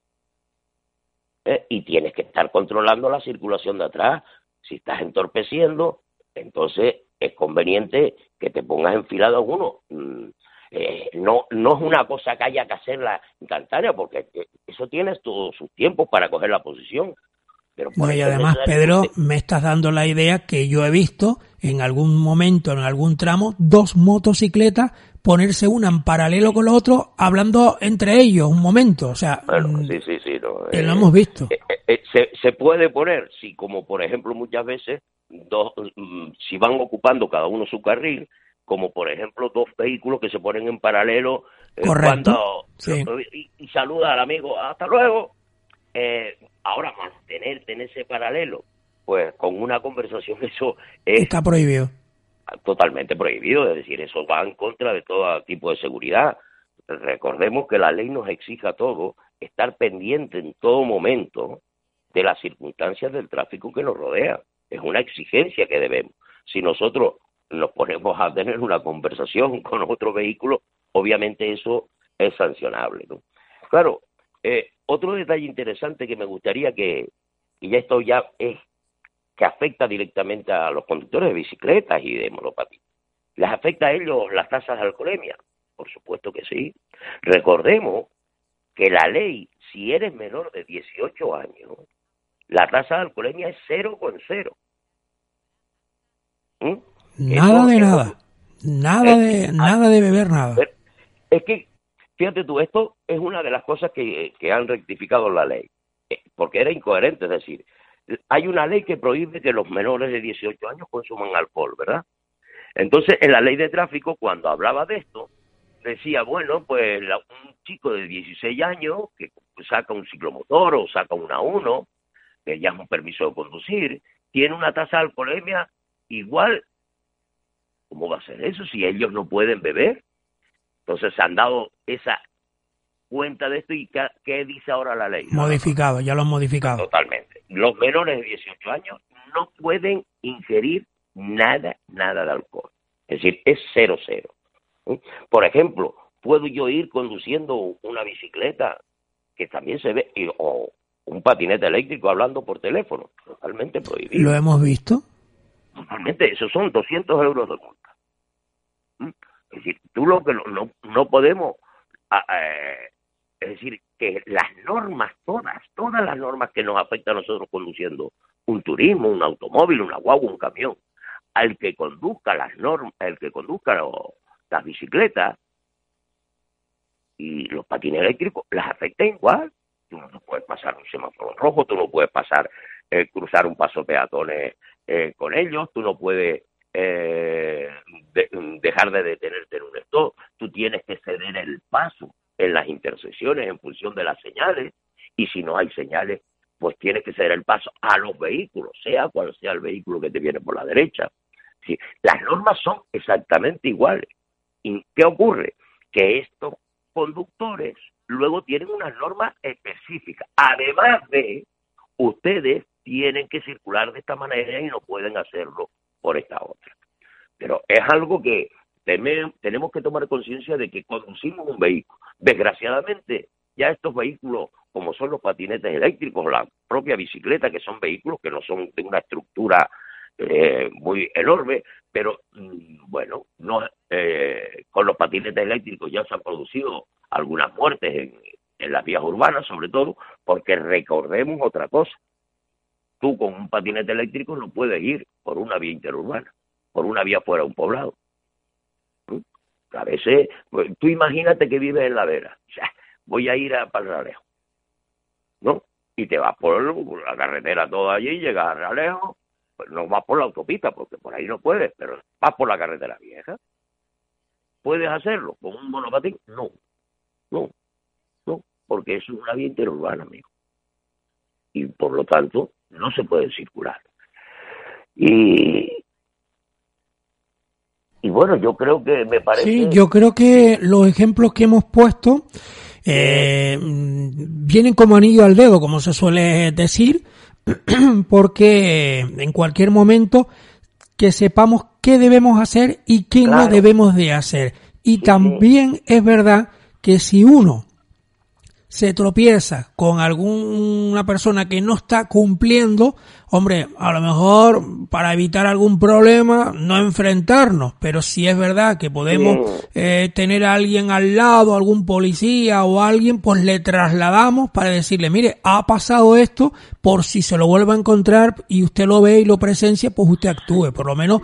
Eh, y tienes que estar controlando la circulación de atrás. Si estás entorpeciendo, entonces es conveniente que te pongas enfilado a uno. Mm, eh, no, no es una cosa que haya que hacerla instantánea, porque eso tienes todos sus tiempos para coger la posición. Pero bueno, y además, Pedro, me estás dando la idea que yo he visto en algún momento, en algún tramo, dos motocicletas ponerse una en paralelo con la otra, hablando entre ellos un momento. O sea, mm, sí, sí, sí, lo hemos visto. Eh, eh, se, se puede poner, si como por ejemplo muchas veces, dos, mm, si van ocupando cada uno su carril, como por ejemplo dos vehículos que se ponen en paralelo eh, cuando y, saluda al amigo hasta luego eh, ahora mantenerte en ese paralelo pues con una conversación eso está prohibido. totalmente prohibido es decir eso va en contra de todo tipo de seguridad. Recordemos que la ley nos exige a todos estar pendiente en todo momento de las circunstancias del tráfico que nos rodea. Es una exigencia que debemos. Si nosotros nos ponemos a tener una conversación con otro vehículo, obviamente eso es sancionable. Claro, eh, otro detalle interesante que me gustaría que, y ya esto ya es que afecta directamente a los conductores de bicicletas y de monopatines. ¿Les afecta a ellos las tasas de alcoholemia? Por supuesto que sí. Recordemos que la ley, si eres menor de 18 años, la tasa de alcoholemia es 0,0. ¿Mm? Nada de nada. Nada de, nada de beber nada. Es que, fíjate tú, esto es una de las cosas que, que han rectificado la ley, eh, porque era incoherente, es decir, hay una ley que prohíbe que los menores de 18 años consuman alcohol, ¿verdad? Entonces, en la ley de tráfico, cuando hablaba de esto, decía, bueno, pues un chico de 16 años que saca un ciclomotor o saca una 1, que ya es un permiso de conducir, tiene una tasa de alcoholemia igual ¿Cómo va a ser eso si ellos no pueden beber? Entonces se han dado esa cuenta de esto y ¿qué, dice ahora la ley? Modificado, ya lo han modificado. Totalmente. Los menores de 18 años no pueden ingerir nada, nada de alcohol. Es decir, es cero, cero. Por ejemplo, puedo yo ir conduciendo una bicicleta que también se ve, o un patinete eléctrico hablando por teléfono, totalmente prohibido. ¿Lo hemos visto? Totalmente, esos son 200 euros de multa. ¿Mm? Es decir, tú lo que no, no, podemos, ah, eh, es decir, que las normas, todas, todas las normas que nos afectan a nosotros conduciendo un turismo, un automóvil, una guagua, un camión, al que conduzca las normas, el que conduzca las bicicletas y los patines eléctricos, las afecta igual. Tú no puedes pasar un semáforo rojo, tú no puedes pasar, eh, cruzar un paso peatones eh, con ellos, tú no puedes eh, dejar de detenerte en un stop, tú tienes que ceder el paso en las intersecciones en función de las señales y si no hay señales, pues tienes que ceder el paso a los vehículos, sea cual sea el vehículo que te viene por la derecha. ¿Sí? Las normas son exactamente iguales. ¿Y qué ocurre? que estos conductores luego tienen unas normas específicas. Además de, ustedes tienen que circular de esta manera y no pueden hacerlo por esta otra. Pero es algo que tenemos que tomar conciencia de que conducimos un vehículo. Desgraciadamente, ya estos vehículos, como son los patinetes eléctricos, la propia bicicleta, que son vehículos que no son de una estructura eh, muy enorme, pero mm, bueno, no, eh, con los patinetes eléctricos ya se han producido algunas muertes en, en las vías urbanas, sobre todo, porque recordemos otra cosa. Tú con un patinete eléctrico no puedes ir por una vía interurbana, por una vía fuera de un poblado. ¿Mm? A veces, pues, tú imagínate que vives en la vera. Voy a ir a Parralejo. ¿No? Y te vas por la carretera toda allí, llegas a Ralejo, pues no vas por la autopista, porque por ahí no puedes, pero vas por la carretera vieja. ¿Puedes hacerlo con un monopatín? No, no, no, porque es una vía interurbana, amigo. Y por lo tanto, no se puede circular. Y, y bueno, yo creo que me parece... Sí, yo creo que los ejemplos que hemos puesto eh, vienen como anillo al dedo, como se suele decir, porque en cualquier momento que sepamos qué debemos hacer y qué no debemos de hacer. Y también es verdad que si uno se tropieza con alguna persona que no está cumpliendo, hombre, a lo mejor para evitar algún problema no enfrentarnos, pero si es verdad que podemos eh, tener a alguien al lado, algún policía o alguien, pues le trasladamos para decirle, mire, ha pasado esto, por si se lo vuelve a encontrar y usted lo ve y lo presencia, pues usted actúe, por lo menos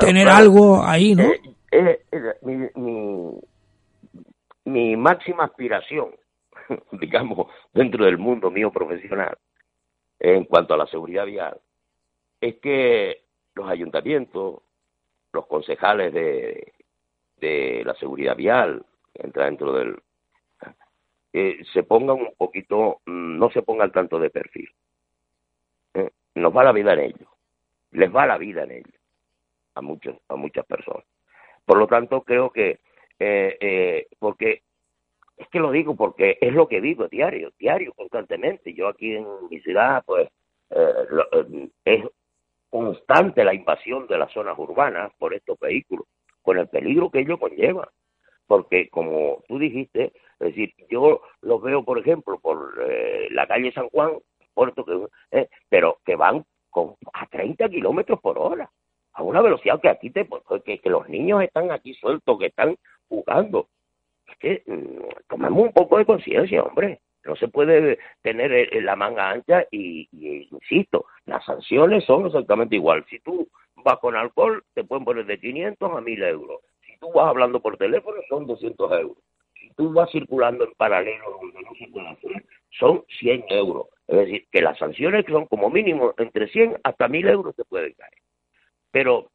tener algo ahí, ¿no? Eh, eh, mi máxima aspiración digamos, dentro del mundo mío profesional, en cuanto a la seguridad vial, es que los ayuntamientos, los concejales de, de la seguridad vial, entra dentro del... Eh, se pongan un poquito, mm, no se pongan tanto de perfil. Eh, nos va la vida en ellos, les va la vida en ellos, a, muchos, a muchas personas. Por lo tanto, creo que, eh, porque es que lo digo porque es lo que digo diario, diario, constantemente. Yo aquí en mi ciudad, pues, eh, eh, es constante la invasión de las zonas urbanas por estos vehículos, con el peligro que ello conlleva. Porque, como tú dijiste, es decir, yo los veo, por ejemplo, por eh, la calle San Juan, Puerto, que, pero que van con, a 30 kilómetros por hora, a una velocidad que aquí te, que, los niños están aquí sueltos, que están jugando que mm, tomemos un poco de conciencia, hombre. No se puede tener la manga ancha y, insisto, las sanciones son exactamente igual. Si tú vas con alcohol, te pueden poner de 500 a 1000 euros. Si tú vas hablando por teléfono, son 200 euros. Si tú vas circulando en paralelo donde no se puede hacer, son 100 euros. Es decir, que las sanciones son como mínimo entre 100 hasta 1000 euros te pueden caer. Pero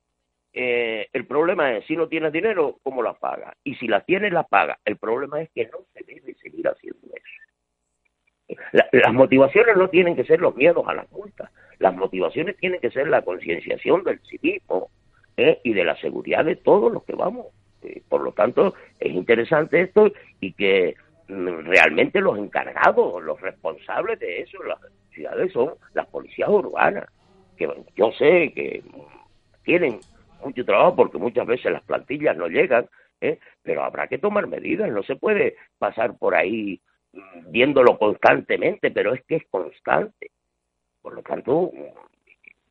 eh, el problema es, si no tienes dinero, ¿cómo las pagas? Y si las tienes, las pagas. El problema es que no se debe seguir haciendo eso. las motivaciones no tienen que ser los miedos a las multas. Las motivaciones tienen que ser la concienciación del civismo ¿eh? y de la seguridad de todos los que vamos. Eh, por lo tanto, es interesante esto y que mm, realmente los encargados, los responsables de eso, las ciudades son las policías urbanas, que yo sé que tienen mucho trabajo porque muchas veces las plantillas no llegan, ¿eh? pero habrá que tomar medidas, no se puede pasar por ahí mm, viéndolo constantemente, pero es que es constante. Por lo tanto,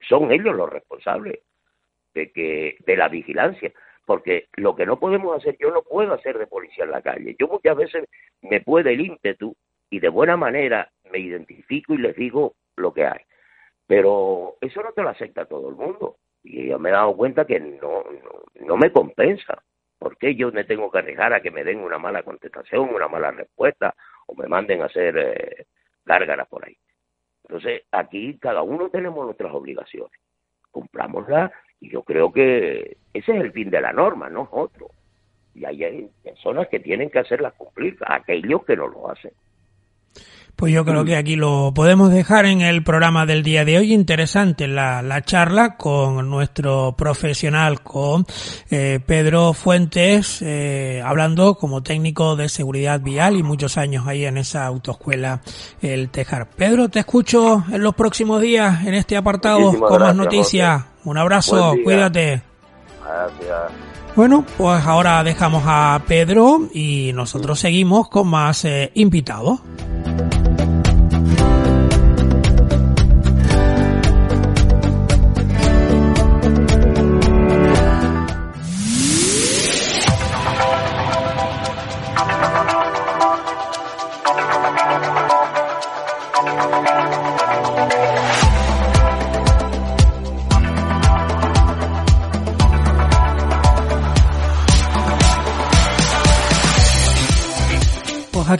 son ellos los responsables de que de la vigilancia, porque lo que no podemos hacer, yo no puedo hacer de policía en la calle. Yo muchas veces me puede el ímpetu y de buena manera me identifico y les digo lo que hay. Pero eso no te lo acepta todo el mundo. Y yo me he dado cuenta que no, no, me compensa. porque yo me tengo que arriesgar a que me den una mala contestación, una mala respuesta o me manden a hacer eh, gárgaras por ahí? Entonces, aquí cada uno tenemos nuestras obligaciones. Cumplámoslas y yo creo que ese es el fin de la norma, no es otro. Y hay personas que tienen que hacerlas cumplir, aquellos que no lo hacen. Pues yo creo que aquí lo podemos dejar en el programa del día de hoy. Interesante la, la charla con nuestro profesional, con eh, Pedro Fuentes, eh, hablando como técnico de seguridad vial y muchos años ahí en esa autoescuela El Tejar. Pedro, te escucho en los próximos días en este apartado Muchísimas con más noticias. Un abrazo, cuídate. Gracias. Bueno, pues ahora dejamos a Pedro y nosotros seguimos con más eh, invitados.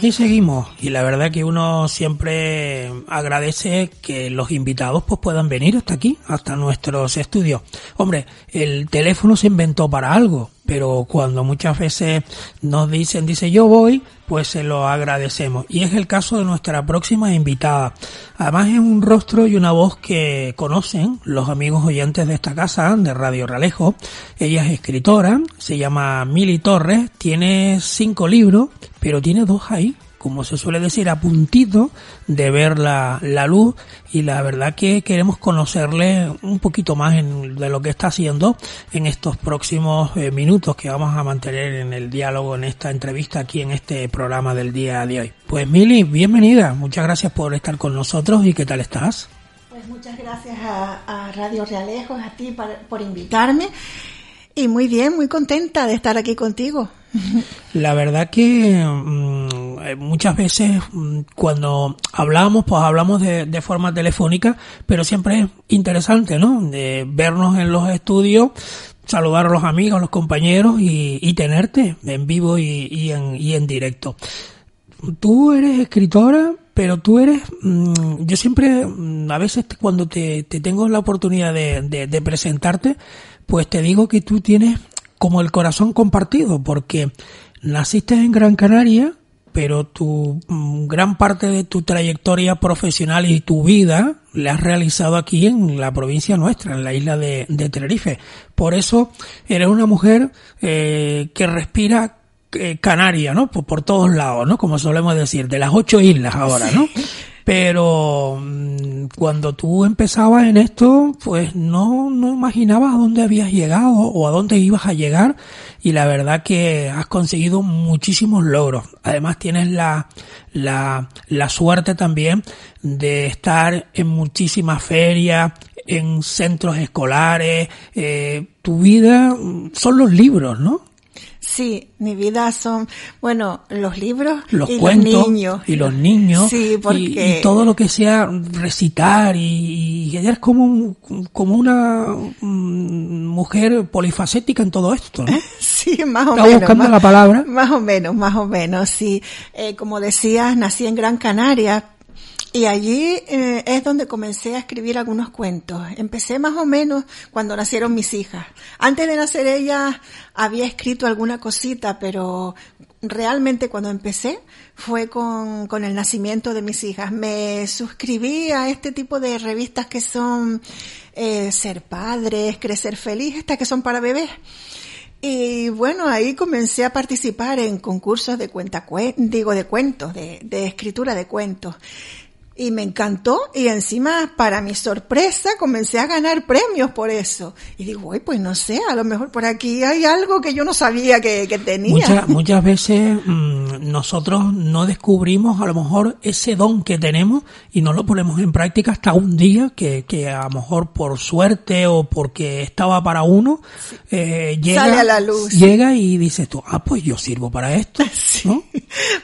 Aquí seguimos y la verdad que uno siempre agradece que los invitados pues puedan venir hasta aquí, hasta nuestros estudios. Hombre, el teléfono se inventó para algo, pero cuando muchas veces nos dicen, dice yo voy, pues se lo agradecemos. Y es el caso de nuestra próxima invitada. Además es un rostro y una voz que conocen los amigos oyentes de esta casa, de Radio Ralejo. Ella es escritora, se llama Mili Torres, tiene cinco libros, pero tiene dos ahí, como se suele decir, a puntito de ver la, la luz y la verdad que queremos conocerle un poquito más en, de lo que está haciendo en estos próximos eh, minutos que vamos a mantener en el diálogo, en esta entrevista aquí en este programa del día de hoy. Pues Mili, bienvenida, muchas gracias por estar con nosotros y qué tal estás. Pues muchas gracias a, a Radio Realejos, a ti por, por invitarme. Y muy bien, muy contenta de estar aquí contigo. La verdad que mm, eh, muchas veces mm, cuando hablamos, pues hablamos de, de forma telefónica, pero siempre es interesante, ¿no? De vernos en los estudios, saludar a los amigos, a los compañeros y, y tenerte en vivo y, en, y en directo. Tú eres escritora, pero tú eres, mm, yo siempre, mm, a veces cuando te, te tengo la oportunidad de, presentarte, pues te digo que tú tienes como el corazón compartido, porque naciste en Gran Canaria, pero tu mm, gran parte de tu trayectoria profesional y tu vida la has realizado aquí en la provincia nuestra, en la isla de, de Tenerife. Por eso eres una mujer eh, que respira eh, Canaria, ¿no? Por, por todos lados, ¿no? Como solemos decir, de las ocho islas ahora, ¿no? Pero mm, cuando tú empezabas en esto, pues no, no imaginabas a dónde habías llegado o a dónde ibas a llegar y la verdad que has conseguido muchísimos logros. Además tienes la, la, la suerte también de estar en muchísimas ferias, en centros escolares, eh, tu vida mm, son los libros, ¿no? Sí, mi vida son, bueno, los libros los y cuentos los niños. y los niños Sí, y- porque... y, todo lo que sea recitar y, y ella es como un- como una mm, mujer polifacética en todo esto, ¿no? Sí, más o Estaba menos. buscando más, la palabra. Más o menos, más o menos, sí. Eh, como decías, nací en Gran Canaria y allí eh, es donde comencé a escribir algunos cuentos. Empecé más o menos cuando nacieron mis hijas. Antes de nacer ellas había escrito alguna cosita, pero realmente cuando empecé fue con, el nacimiento de mis hijas. Me suscribí a este tipo de revistas que son eh, Ser Padres, Crecer Feliz, estas que son para bebés. Y bueno, ahí comencé a participar en concursos de cuenta, digo, de cuentos, de, de escritura de cuentos. Y me encantó y encima, para mi sorpresa, comencé a ganar premios por eso. Y digo, uy, pues no sé, a lo mejor por aquí hay algo que yo no sabía que, que tenía. Muchas, muchas veces mm, nosotros no descubrimos a lo mejor ese don que tenemos y no lo ponemos en práctica hasta un día que, que a lo mejor por suerte o porque estaba para uno, eh, llega, Sale a la luz. llega y dices tú, ah, pues yo sirvo para esto, ¿no?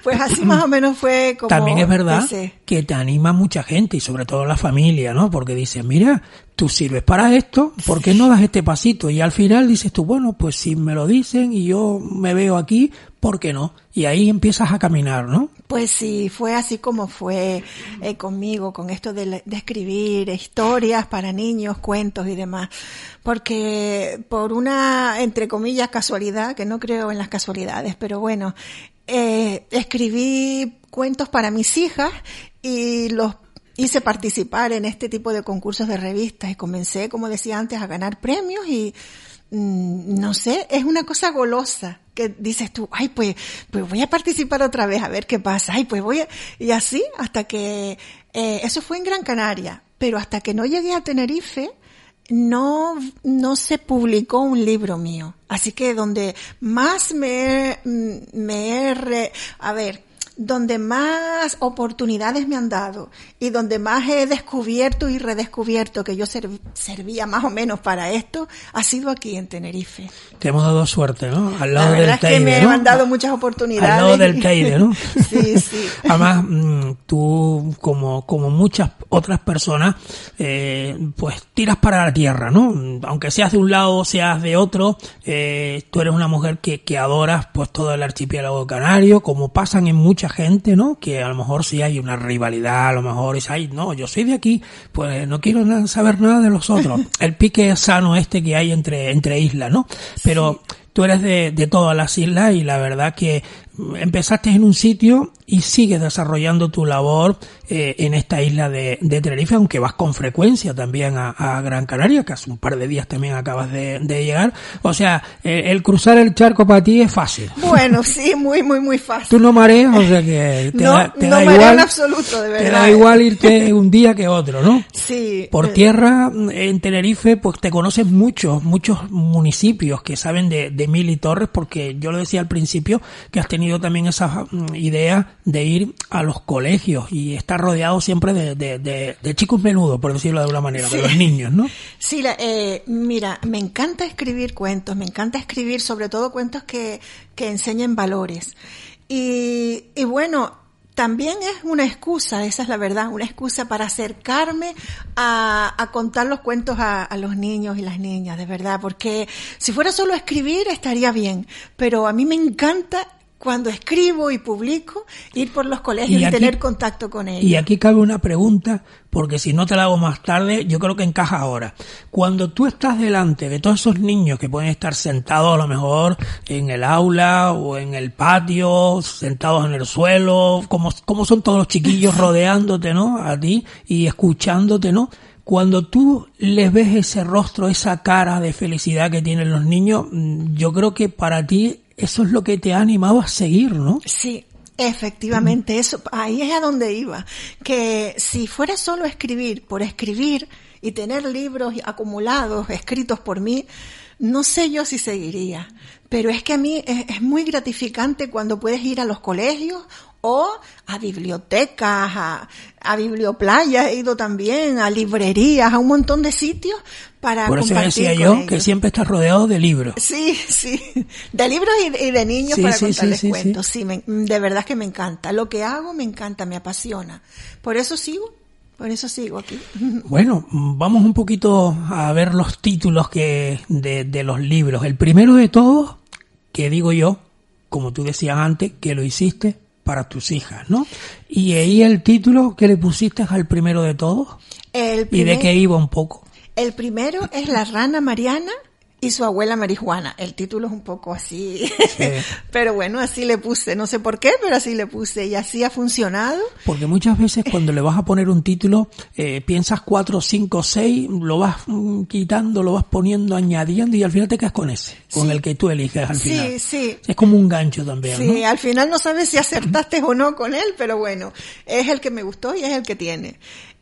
Pues así más o menos fue como... También es verdad que te anima mucha gente y sobre todo la familia, ¿no? Porque dices, mira, tú sirves para esto, ¿por qué no das este pasito? Y al final dices tú, bueno, pues si me lo dicen y yo me veo aquí, ¿por qué no? Y ahí empiezas a caminar, ¿no? Pues sí, fue así como fue eh, conmigo, con esto de escribir historias para niños, cuentos y demás. Porque por una, entre comillas, casualidad, que no creo en las casualidades, pero bueno, eh, escribí cuentos para mis hijas y los hice participar en este tipo de concursos de revistas y comencé, como decía antes, a ganar premios y mm, no sé, es una cosa golosa que dices tú, ay, pues, pues voy a participar otra vez a ver qué pasa, ay, pues voy a, y así hasta que, eh, eso fue en Gran Canaria, pero hasta que no llegué a Tenerife, no, no se publicó un libro mío. Así que donde más me, me he, a ver, donde más oportunidades me han dado y donde más he descubierto y redescubierto que yo servía más o menos para esto, ha sido aquí en Tenerife. Te hemos dado suerte, ¿no? Al lado La del es que me ¿no? han dado muchas oportunidades. Al lado del Teide, ¿no? sí, sí. Además, mm, tú, como, como muchas otras personas, eh, pues tiras para la tierra, ¿no? Aunque seas de un lado o seas de otro, eh, tú eres una mujer que, que adoras pues todo el archipiélago canario, como pasan en muchas gente, ¿no? Que a lo mejor sí hay una rivalidad, a lo mejor es, ay, no, yo soy de aquí, pues no quiero saber nada de los otros. El pique sano este que hay entre, entre islas, ¿no? Pero tú eres de, de todas las islas y la verdad que empezaste en un sitio y sigues desarrollando tu labor eh, en esta isla de, de Tenerife, aunque vas con frecuencia también a, a Gran Canaria, que hace un par de días también acabas de, de llegar. O sea, eh, el cruzar el charco para ti es fácil. Bueno, sí, muy, muy, muy fácil. Tú no mareas, o sea que te no, da, te no da igual. en absoluto, de verdad. Te da igual irte un día que otro, ¿no? Sí. Por eh, tierra, en Tenerife, pues te conocen muchos, muchos municipios que saben de, de Mil y Torres, porque yo lo decía al principio, que has tenido también esa mm, idea de ir a los colegios y estar rodeado siempre de, de, de, de chicos menudos, por decirlo de alguna manera, de los niños, ¿no? Sí, la- eh, mira, me encanta escribir cuentos, me encanta escribir sobre todo cuentos que, que enseñen valores. Y, y bueno, también es una excusa, esa es la verdad, una excusa para acercarme a, a contar los cuentos a, a los niños y las niñas, de verdad, porque si fuera solo escribir estaría bien, pero a mí me encanta cuando escribo y publico ir por los colegios Y tener contacto con ellos. Y aquí cabe una pregunta, porque si no te la hago más tarde, yo creo que encaja ahora. Cuando tú estás delante de todos esos niños que pueden estar sentados a lo mejor en el aula o en el patio, sentados en el suelo, como, como son todos los chiquillos rodeándote, ¿no? A ti y escuchándote, ¿no? Cuando tú les ves ese rostro, esa cara de felicidad que tienen los niños, mm, yo creo que para ti eso es lo que te ha animado a seguir, ¿no? Sí, efectivamente, eso, ahí es a donde iba. Que si fuera solo escribir por escribir y tener libros acumulados escritos por mí, no sé yo si seguiría. Pero es que a mí es, es muy gratificante cuando puedes ir a los colegios o a bibliotecas, a, a biblioplayas, he ido también, a librerías, a un montón de sitios para Por eso compartir decía con yo ellos. que siempre estás rodeado de libros. Sí, sí. De libros y, y de niños Sí, para sí, contarles sí, cuentos. Sí, me- de verdad que me encanta. Lo que hago me encanta, me apasiona. Por eso sigo, por eso sigo aquí. Bueno, vamos un poquito a ver los títulos que de, de los libros. El primero de todos, que digo yo, como tú decías antes, que lo hiciste para tus hijas, ¿no? Y ahí el título que le pusiste al primero de todos El y primer, de qué iba un poco. El primero es La rana Mariana y su abuela marihuana. El título es un poco así. pero bueno, así le puse. No sé por qué, pero así le puse. Y así ha funcionado. Porque muchas veces cuando le vas a poner un título, eh, piensas cuatro, cinco, seis, lo vas mm, quitando, lo vas poniendo, añadiendo y al final te quedas con ese, con Sí. el que tú eliges al Sí, final. sí. Es como un gancho también, Sí, ¿no? al final no sabes si acertaste o no con él, pero bueno, es el que me gustó y es el que tiene.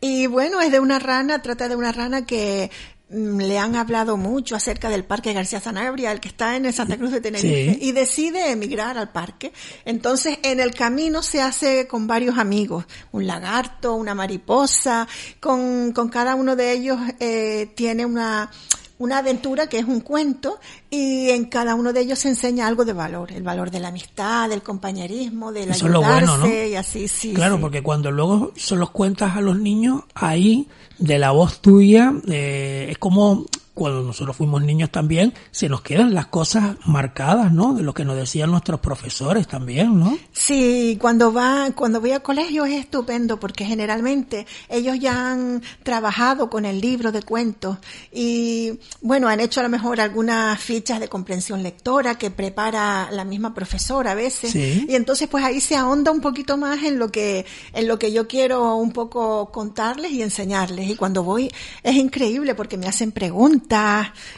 Y bueno, es de una rana, trata de una rana que mm, le han hablado mucho acerca del Parque García Sanabria, el que está en el Santa Cruz de Tenerife, Sí. y decide emigrar al parque. Entonces, en el camino se hace con varios amigos, un lagarto, una mariposa, con, con cada uno de ellos eh, tiene una una aventura que es un cuento y en cada uno de ellos se enseña algo de valor, el valor de la amistad, del compañerismo, del Eso es lo ayudarse bueno, ¿no? y así, sí. Claro, sí. porque cuando luego se los cuentas a los niños, ahí, de la voz tuya, eh, es como cuando nosotros fuimos niños también, se nos quedan las cosas marcadas, ¿no? De lo que nos decían nuestros profesores también, ¿no? Sí, cuando va, cuando voy a colegio es estupendo porque generalmente ellos ya han trabajado con el libro de cuentos y bueno, han hecho a lo mejor algunas fichas de comprensión lectora que prepara la misma profesora a veces Sí. y entonces pues ahí se ahonda un poquito más en lo que en lo que yo quiero un poco contarles y enseñarles y cuando voy es increíble porque me hacen preguntas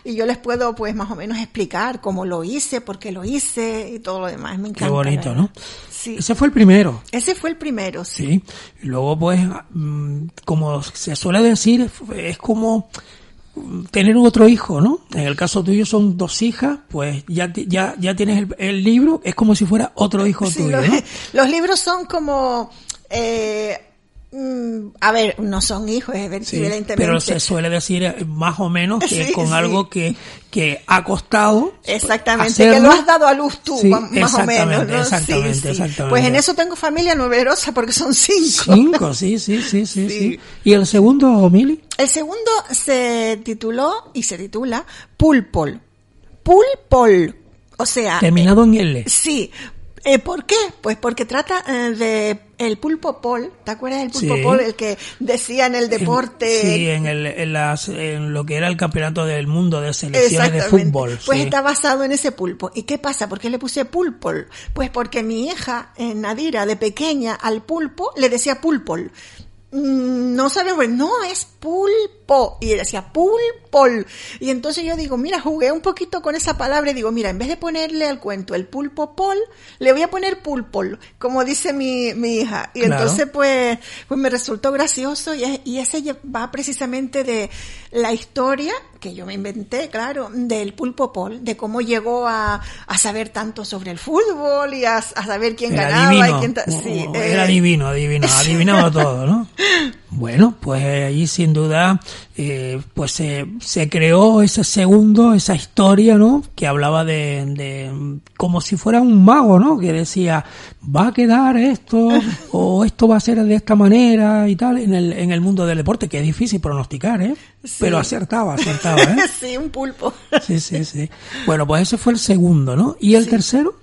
y yo les puedo pues más o menos explicar cómo lo hice, por qué lo hice y todo lo demás. Me encanta. Qué bonito, ¿no? Sí. Ese fue el primero. Ese fue el primero, sí. Sí. Luego, pues, mm, como se suele decir, es como tener otro hijo, ¿no? En el caso tuyo son dos hijas, pues ya, ya, ya tienes el, el libro, es como si fuera otro hijo Sí, tuyo, los, ¿no? los libros son como, eh, a ver, no son hijos, Sí, evidentemente. pero se suele decir eh, más o menos que Sí, con sí. algo que, que ha costado. Exactamente, que lo has dado a luz tú, Sí, más o menos. exactamente, ¿no? exactamente, Sí, sí. exactamente. Pues en eso tengo familia numerosa porque son cinco. Cinco, sí, sí, sí, sí, Sí. sí. ¿Y el segundo, Mili? El segundo se tituló y se titula Pulpol. Pulpol. O sea, Terminado en L. Sí. Eh, ¿Por qué? Pues porque trata eh, de el pulpo pol. ¿Te acuerdas del pulpo Sí. pol? El que decía en el deporte. Sí, en, el, en, las, en lo que era el campeonato del mundo de selecciones de fútbol. Pues sí. está basado en ese pulpo. ¿Y qué pasa? ¿Por qué le puse pulpol? Pues porque mi hija, eh, Nadira, de pequeña, al pulpo le decía pulpol. Mm, No sabemos, pues, no es pulpo. Y ella decía pulpol. Y entonces yo digo, mira, jugué un poquito con esa palabra y digo, mira, en vez de ponerle al cuento el pulpo pol, le voy a poner pulpol, como dice mi, mi hija. Y Claro. entonces pues, pues me resultó gracioso y, y ese va precisamente de la historia que yo me inventé, claro, del pulpo Paul, de cómo llegó a, a saber tanto sobre el fútbol y a, a saber quién Era ganaba divino. y quién... sí, Oh, eh, Era divino, divino. Adivinaba todo, ¿no? Bueno, pues eh, allí sin duda, eh, pues se, se creó ese segundo, esa historia, ¿no? Que hablaba de, de, como si fuera un mago, ¿no? Que decía, va a quedar esto, o esto va a ser de esta manera y tal, en el, en el mundo del deporte, que es difícil pronosticar, ¿eh? Pero acertaba, acertaba, ¿eh? sí, un pulpo. Sí, sí, sí. Bueno, pues ese fue el segundo, ¿no? ¿Y el tercero?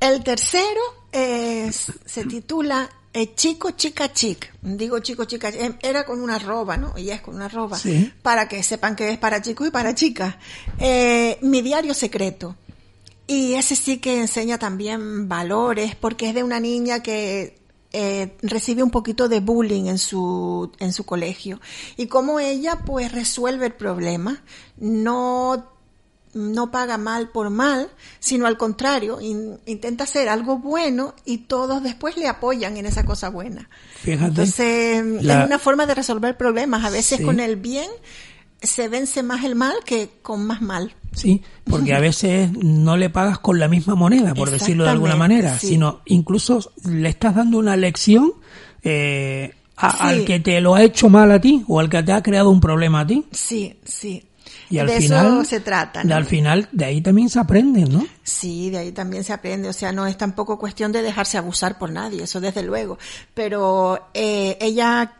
El tercero es- se titula eh, Chico Chica Chic. Digo chico chica, eh, era con una arroba, ¿no? Y es con una arroba. Sí. Para que sepan que es para chicos y para chicas. Eh, mi diario secreto. Y ese sí que enseña también valores, porque es de una niña que eh, recibe un poquito de bullying en su, en su colegio. Y cómo ella pues resuelve el problema. No no paga mal por mal, sino al contrario, in- intenta hacer algo bueno y todos después le apoyan en esa cosa buena. Fíjate. Entonces, La- es una forma de resolver problemas. A veces Sí. con el bien se vence más el mal que con más mal. Sí, porque a veces no le pagas con la misma moneda, por decirlo de alguna manera, sí. sino incluso le estás dando una lección eh, a- Sí. al que te lo ha hecho mal a ti o al que te ha creado un problema a ti. Sí, sí. Y al de final, eso se trata. ¿no? al final, de ahí también se aprende, ¿no? Sí, de ahí también se aprende. O sea, no es tampoco cuestión de dejarse abusar por nadie, eso desde luego. Pero eh, ella,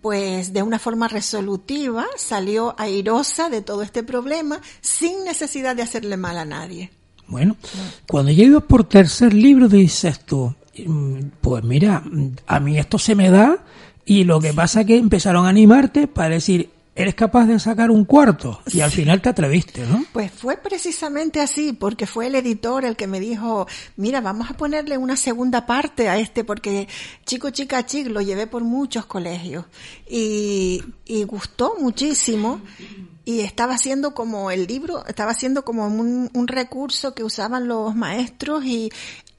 pues de una forma resolutiva, salió airosa de todo este problema sin necesidad de hacerle mal a nadie. Bueno, cuando ibas por tercer libro dices tú, mm, pues mira, mm, a mí esto se me da y lo que pasa es que empezaron a animarte para decir, eres capaz de sacar un cuarto y al final te atreviste, ¿no? Pues fue precisamente así, porque fue el editor el que me dijo, mira, vamos a ponerle una segunda parte a este, porque Chico Chica Chic lo llevé por muchos colegios y, y gustó muchísimo y estaba haciendo como el libro, estaba haciendo como un, un recurso que usaban los maestros y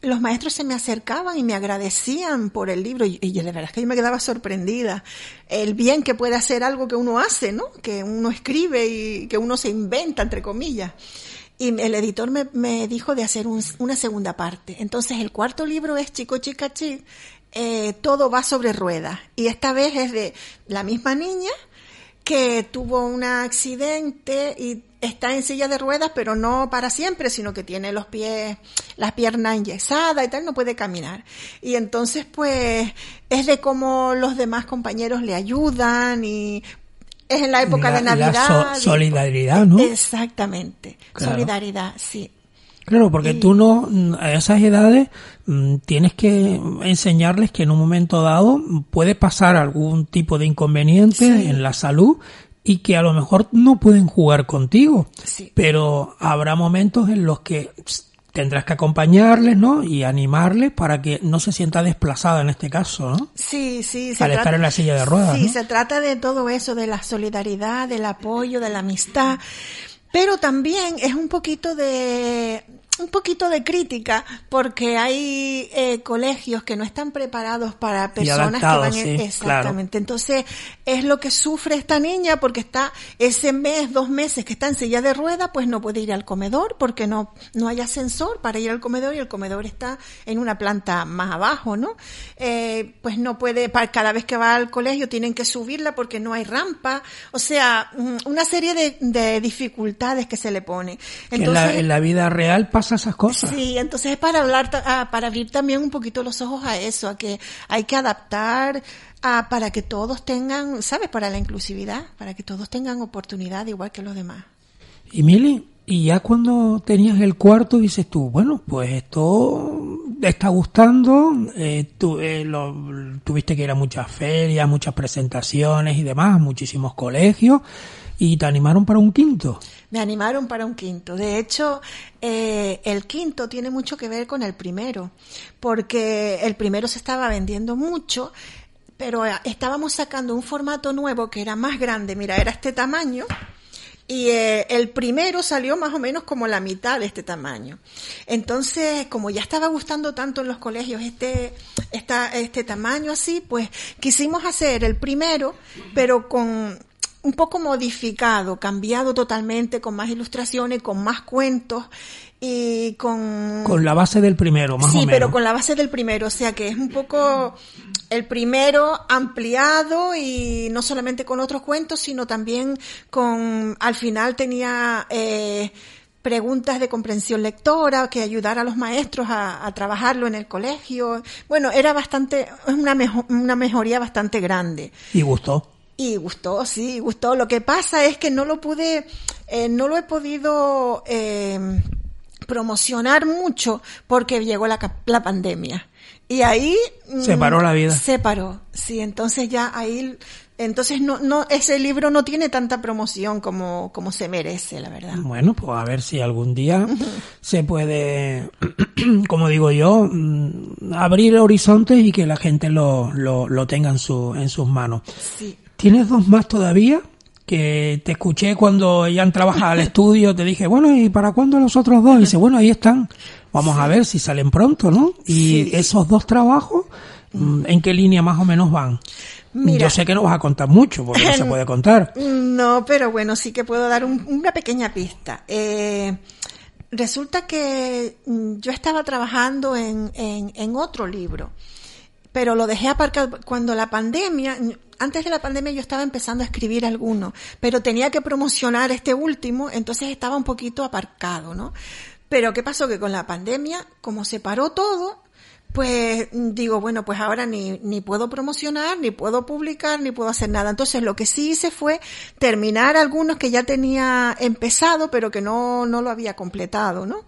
los maestros se me acercaban y me agradecían por el libro y, y de verdad es que yo me quedaba sorprendida el bien que puede hacer algo que uno hace, ¿no? Que uno escribe y que uno se inventa, entre comillas. Y el editor me, me dijo de hacer un- una segunda parte. Entonces el cuarto libro es Chico Chica Chic, eh, todo va sobre ruedas. Y esta vez es de la misma niña que tuvo un accidente y está en silla de ruedas, pero no para siempre, sino que tiene los pies, las piernas enyesadas y tal, no puede caminar. Y entonces, pues, es de cómo los demás compañeros le ayudan y es en la época La- de la Navidad. so- solidaridad, ¿no? Exactamente. Claro. Solidaridad, sí. Claro, porque Y- tú no, a esas edades mm, tienes que enseñarles que en un momento dado puede pasar algún tipo de inconveniente Sí. en la salud y que a lo mejor no pueden jugar contigo. Sí. Pero habrá momentos en los que tendrás que acompañarles, ¿no? Y animarles para que no se sienta desplazada en este caso, ¿no? Sí, sí. Al estar en la silla de ruedas, Sí, ¿no? se trata de todo eso, de la solidaridad, del apoyo, de la amistad. Pero también es un poquito de un poquito de crítica porque hay eh, colegios que no están preparados para personas que van sí, exactamente. Entonces es lo que sufre esta niña porque está ese mes dos meses que está en silla de rueda pues no puede ir al comedor porque no no hay ascensor para ir al comedor y el comedor está en una planta más abajo no Eh, pues no puede para cada vez que va al colegio tienen que subirla porque no hay rampa. O sea mm, una serie de, de dificultades que se le pone Que en, la, en la vida real pasa esas cosas. Sí, entonces es para hablar, ah, para abrir también un poquito los ojos a eso, a que hay que adaptar a, para que todos tengan, ¿sabes? Para la inclusividad, para que todos tengan oportunidad igual que los demás. Y Mili, y ya cuando tenías el cuarto dices tú, bueno, pues esto te está gustando, eh, tú, eh, lo- tuviste que ir a muchas ferias, muchas presentaciones y demás, muchísimos colegios, y te animaron para un quinto. Me animaron para un quinto. De hecho, eh, el quinto tiene mucho que ver con el primero, porque el primero se estaba vendiendo mucho, pero eh, estábamos sacando un formato nuevo que era más grande. Mira, era este tamaño. Y eh, el primero salió más o menos como la mitad de este tamaño. Entonces, como ya estaba gustando tanto en los colegios este, este tamaño así, pues quisimos hacer el primero, pero con un poco modificado, cambiado totalmente, con más ilustraciones, con más cuentos y con... Con la base del primero, más sí, o menos. pero con la base del primero, o sea que es un poco el primero ampliado y no solamente con otros cuentos, sino también con, al final tenía eh, preguntas de comprensión lectora que ayudar a los maestros a, a trabajarlo en el colegio. Bueno, era bastante, es una, mejo- una mejoría bastante grande. Y gustó. Y gustó, sí, gustó. Lo que pasa es que no lo pude, eh, no lo he podido eh, promocionar mucho porque llegó la, la pandemia. Y ahí... mm, Se paró la vida. Se paró, sí. Entonces ya ahí... Entonces no, no, ese libro no tiene tanta promoción como, como se merece, la verdad. Bueno, pues a ver si algún día se puede, como digo yo, mm, abrir horizontes y que la gente lo, lo, lo tenga en, su, en sus manos. Sí. ¿Tienes dos más todavía? Que te escuché cuando ya entrabas al estudio, te dije, bueno, ¿y para cuándo los otros dos? Y dice, bueno, ahí están. Vamos a ver si salen pronto, ¿no? Y Sí. esos dos trabajos, mm, ¿en qué línea más o menos van? Mira. Yo sé que no vas a contar mucho, porque no se puede contar. No, pero bueno, sí que puedo dar un- una pequeña pista. Eh, resulta que mm, yo estaba trabajando en, en, en otro libro, pero lo dejé aparcado cuando la pandemia, antes de la pandemia yo estaba empezando a escribir alguno, pero tenía que promocionar este último, entonces estaba un poquito aparcado, ¿no? Pero ¿qué pasó? Que con la pandemia, como se paró todo, pues digo, bueno, pues ahora ni, ni puedo promocionar, ni puedo publicar, ni puedo hacer nada. Entonces lo que sí hice fue terminar algunos que ya tenía empezado, pero que no, no lo había completado, ¿no?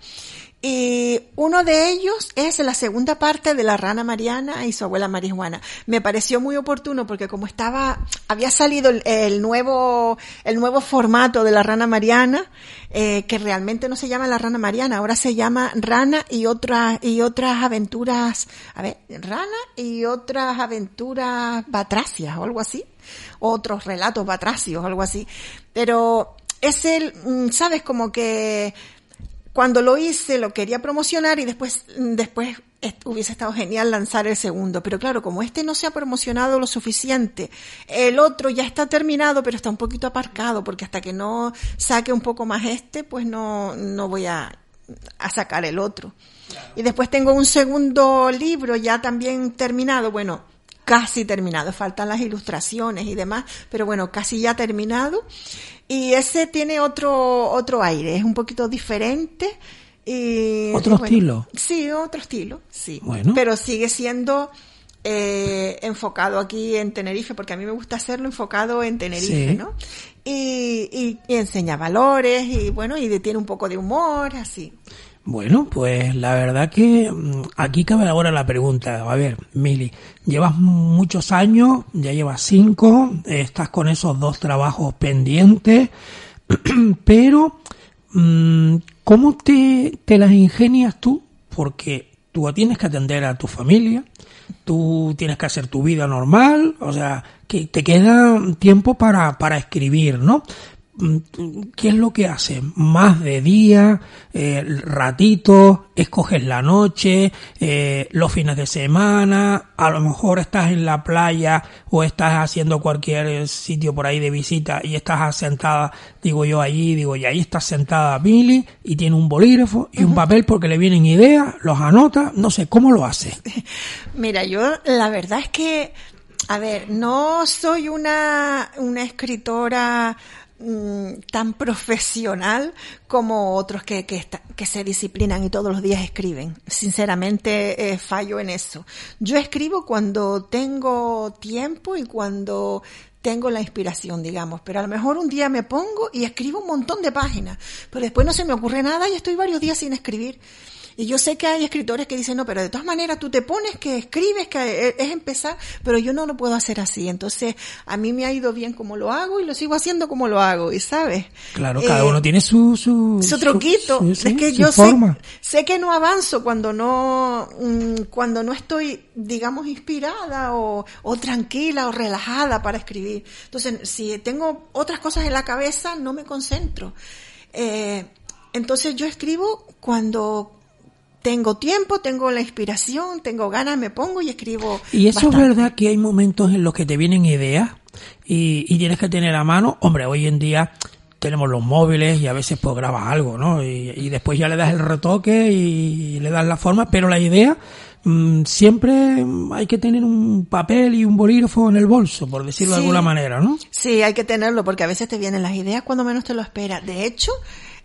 Y uno de ellos es la segunda parte de la rana Mariana y su abuela marihuana. Me pareció muy oportuno porque como estaba, había salido el, el nuevo, el nuevo formato de la rana Mariana, eh, que realmente no se llama la rana Mariana, ahora se llama Rana y otras, y otras aventuras, a ver, Rana y otras aventuras batracias o algo así, otros relatos batracios o algo así. Pero es el, mm, sabes, como que cuando lo hice lo quería promocionar y después, después hubiese estado genial lanzar el segundo. Pero claro, como este no se ha promocionado lo suficiente, el otro ya está terminado, pero está un poquito aparcado, porque hasta que no saque un poco más este, pues no, no voy a, a sacar el otro. Y después tengo un segundo libro ya también terminado, bueno, casi terminado, faltan las ilustraciones y demás, pero bueno, casi ya terminado. Y ese tiene otro, otro aire, es un poquito diferente. Y, ¿Otro bueno, estilo? Sí, otro estilo, sí. Bueno. Pero sigue siendo eh, enfocado aquí en Tenerife, porque a mí me gusta hacerlo enfocado en Tenerife, Sí. ¿no? Y, y- y enseña valores y bueno, y tiene un poco de humor, así. Bueno, pues la verdad que mm, aquí cabe ahora la pregunta. A ver, Mili, llevas muchos años, ya llevas cinco, estás con esos dos trabajos pendientes, pero mm, ¿cómo te, te las ingenias tú? Porque tú tienes que atender a tu familia, tú tienes que hacer tu vida normal, o sea, que te queda tiempo para, para escribir, ¿no? Mm, ¿Qué es lo que haces? ¿Más de día? Eh, ¿Ratitos? ¿Escoges la noche? Eh, ¿Los fines de semana? A lo mejor estás en la playa o estás haciendo cualquier sitio por ahí de visita y estás sentada, digo yo allí, digo, y ahí estás sentada Billy y tiene un bolígrafo y un papel porque le vienen ideas, los anota, no sé, ¿cómo lo hace? Mira, yo la verdad es que, a ver, no soy una, una escritora mm, tan profesional como otros que, que, que se disciplinan y todos los días escriben. Sinceramente, eh, fallo en eso. Yo escribo cuando tengo tiempo y cuando tengo la inspiración, digamos, pero a lo mejor un día me pongo y escribo un montón de páginas, pero después no se me ocurre nada y estoy varios días sin escribir. Y yo sé que hay escritores que dicen, no, pero de todas maneras tú te pones que escribes, que es empezar, pero yo no lo puedo hacer así. Entonces, a mí me ha ido bien como lo hago y lo sigo haciendo como lo hago, y sabes. Claro, Eh, cada uno tiene su... Su, su truquito. su- sí, es que su yo sé, forma. sé que no avanzo cuando no, mm, cuando no estoy, digamos, inspirada o, o tranquila o relajada para escribir. Entonces, si tengo otras cosas en la cabeza, no me concentro. Eh, entonces yo escribo cuando tengo tiempo, tengo la inspiración, tengo ganas, me pongo y escribo. Y eso bastante. es verdad que hay momentos en los que te vienen ideas y, y tienes que tener a mano. Hombre, hoy en día tenemos los móviles y a veces pues grabas algo, ¿no? Y, y después ya le das el retoque y, le das la forma, pero la idea mm, siempre hay que tener un papel y un bolígrafo en el bolso, por decirlo de alguna manera, ¿no? Sí, hay que tenerlo porque a veces te vienen las ideas cuando menos te lo esperas. De hecho,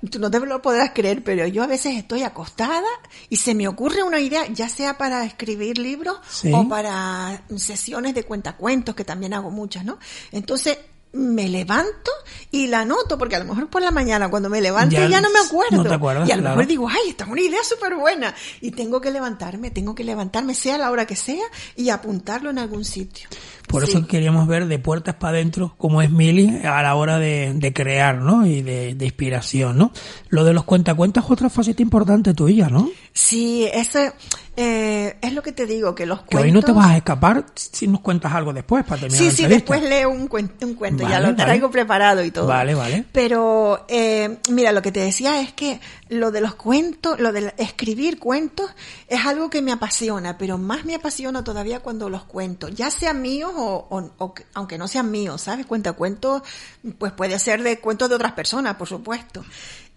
tú no te lo podrás creer, pero yo a veces estoy acostada y se me ocurre una idea, ya sea para escribir libros Sí. o para sesiones de cuentacuentos, que también hago muchas, ¿no? Entonces, me levanto y la anoto, porque a lo mejor por la mañana cuando me levanto Ya ya, no me acuerdo. no te acuerdas, y a lo claro. mejor digo, ay, esta es una idea súper buena. Y tengo que levantarme, tengo que levantarme, sea la hora que sea, y apuntarlo en algún sitio. Por Sí. eso queríamos ver de puertas para adentro cómo es Mili a la hora de, de crear, ¿no? Y de, de inspiración, ¿no? Lo de los cuentacuentas es otra faceta importante tuya, ¿no? Sí, ese eh, es lo que te digo, que los Que cuentos... hoy no te vas a escapar si nos cuentas algo después para terminar Sí, la sí, después leo un, cuen- un cuento, ya lo traigo vale. preparado y todo. Vale, vale. Pero, eh, mira, lo que te decía es que lo de los cuentos, lo de escribir cuentos, es algo que me apasiona, pero más me apasiona todavía cuando los cuento, ya sean míos o, o- o que- aunque no sean míos, ¿sabes? Cuenta cuentos, pues puede ser de cuentos de otras personas, por supuesto.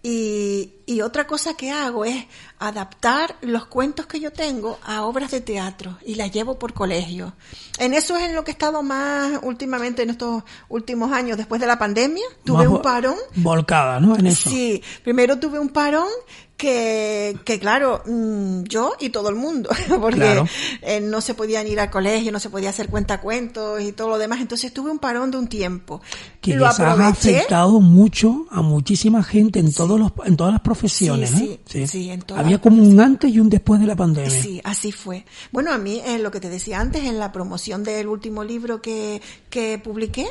Y, y otra cosa que hago es adaptar los cuentos que yo tengo a obras de teatro y las llevo por colegio. En eso es en lo que he estado más últimamente en estos últimos años después de la pandemia. Tuve Más un parón. Volcada, ¿no? En eso. Sí, primero tuve un parón que, que claro, mm, yo y todo el mundo, porque Claro. eh, no se podían ir al colegio, no se podía hacer cuentacuentos y todo lo demás. Entonces tuve un parón de un tiempo. Que lo les ha afectado mucho a muchísima gente en todos los en todas las profesiones, Sí, ¿eh? sí, en todas Había como un antes y un después de la pandemia. Sí, así fue. Bueno, a mí, eh, lo que te decía antes, en la promoción del último libro que, que publiqué,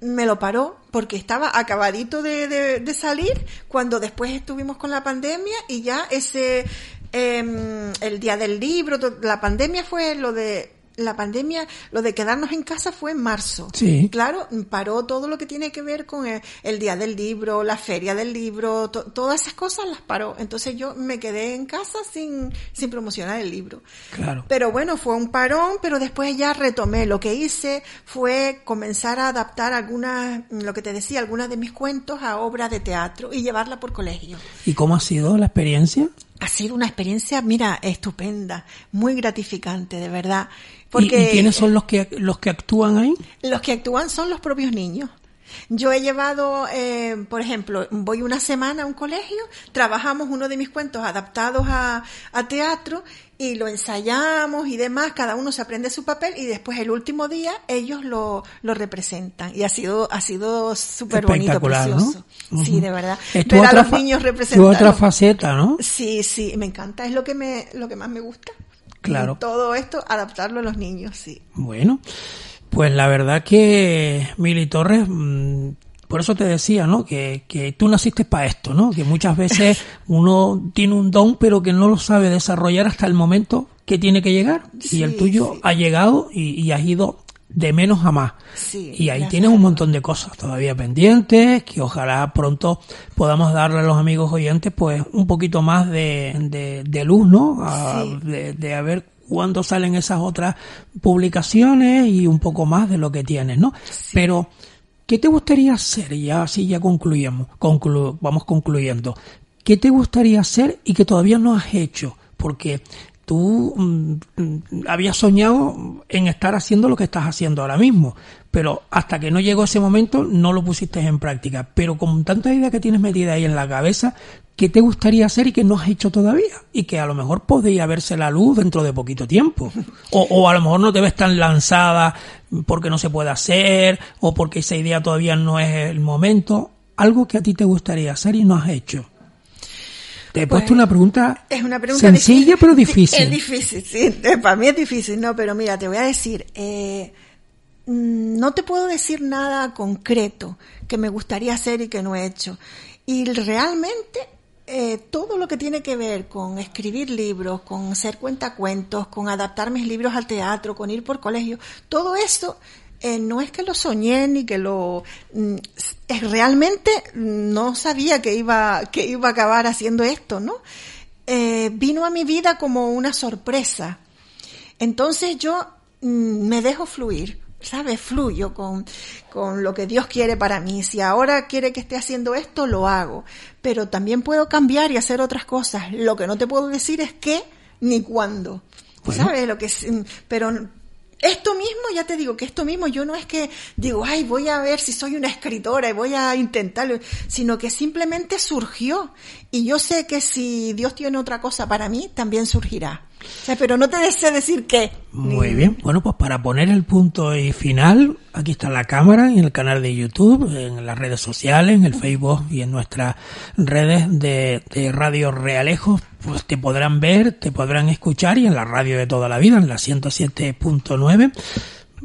me lo paró porque estaba acabadito de, de- salir cuando después estuvimos con la pandemia y ya ese, em, el día del libro, la pandemia fue lo de, la pandemia, lo de quedarnos en casa fue en marzo. Sí. Claro, paró todo lo que tiene que ver con el, el día del libro, la feria del libro, to- todas esas cosas las paró. Entonces yo me quedé en casa sin, sin promocionar el libro. Claro. Pero bueno, fue un parón, pero después ya retomé. Lo que hice fue comenzar a adaptar algunas, lo que te decía, algunas de mis cuentos a obras de teatro y llevarla por colegio. ¿Y cómo ha sido la experiencia? Ha sido una experiencia, mira, estupenda, muy gratificante, de verdad. ¿Y- Porque ¿Y, quiénes son los que los que actúan ahí? los que actúan son los propios niños. Yo he llevado, eh, por ejemplo, voy una semana a un colegio, trabajamos uno de mis cuentos adaptados a, a, teatro y lo ensayamos y demás, cada uno se aprende su papel y después el último día ellos lo, lo representan. Y ha sido, ha sido súper bonito, precioso. ¿no? Sí, de verdad. Es Ver a los niños representando. otra faceta, ¿no? Sí, sí, me encanta, es lo que me, lo que más me gusta. Claro. Todo esto, adaptarlo a los niños, sí. Bueno. Pues la verdad que Mili Torres, mm, por eso te decía, ¿no? Que, que tú naciste para esto, ¿no? Que muchas veces uno tiene un don, pero que no lo sabe desarrollar hasta el momento que tiene que llegar. Sí, y el tuyo sí. ha llegado y, y, has ido de menos a más. Sí, y ahí tienes un montón de cosas todavía pendientes, que ojalá pronto podamos darle a los amigos oyentes, pues, un poquito más de, de, de luz, ¿no? A, de, de a ver cuándo salen esas otras publicaciones y un poco más de lo que tienes, ¿no? Sí. Pero, ¿qué te gustaría hacer? Y ya así ya concluyamos, conclu vamos concluyendo. ¿Qué te gustaría hacer y que todavía no has hecho? Porque tú mm, habías soñado en estar haciendo lo que estás haciendo ahora mismo, pero hasta que no llegó ese momento no lo pusiste en práctica. Pero con tantas ideas que tienes metidas ahí en la cabeza, ¿qué te gustaría hacer y que no has hecho todavía? Y que a lo mejor podría verse la luz dentro de poquito tiempo. O, o, a lo mejor no te ves tan lanzada porque no se puede hacer o porque esa idea todavía no es el momento. Algo que a ti te gustaría hacer y no has hecho. Te he pues, puesto una pregunta, es una pregunta sencilla difícil. pero difícil. Es difícil, sí. Para mí es difícil, no, pero mira, te voy a decir, eh, no te puedo decir nada concreto que me gustaría hacer y que no he hecho. Y realmente eh, todo lo que tiene que ver con escribir libros, con hacer cuentacuentos, con adaptar mis libros al teatro, con ir por colegio, todo eso eh, no es que lo soñé ni que lo mm, realmente no sabía que iba que iba a acabar haciendo esto, ¿no? Eh, vino a mi vida como una sorpresa. Entonces yo mm, me dejo fluir. ¿sabes? Fluyo con, con lo que Dios quiere para mí. Si ahora quiere que esté haciendo esto, lo hago. Pero también puedo cambiar y hacer otras cosas. Lo que no te puedo decir es qué ni cuándo. Bueno. ¿Sabes? Lo que es, pero esto mismo, ya te digo que esto mismo yo no es que digo, ay, voy a ver si soy una escritora y voy a intentarlo, sino que simplemente surgió. Y yo sé que si Dios tiene otra cosa para mí, también surgirá. Pero no te deseo decir qué. Muy bien. Bueno, pues para poner el punto y final, aquí está la cámara en el canal de YouTube, en las redes sociales, en el Facebook y en nuestras redes de, de Radio Realejos, pues te podrán ver, te podrán escuchar y en la radio de toda la vida, en la 107.9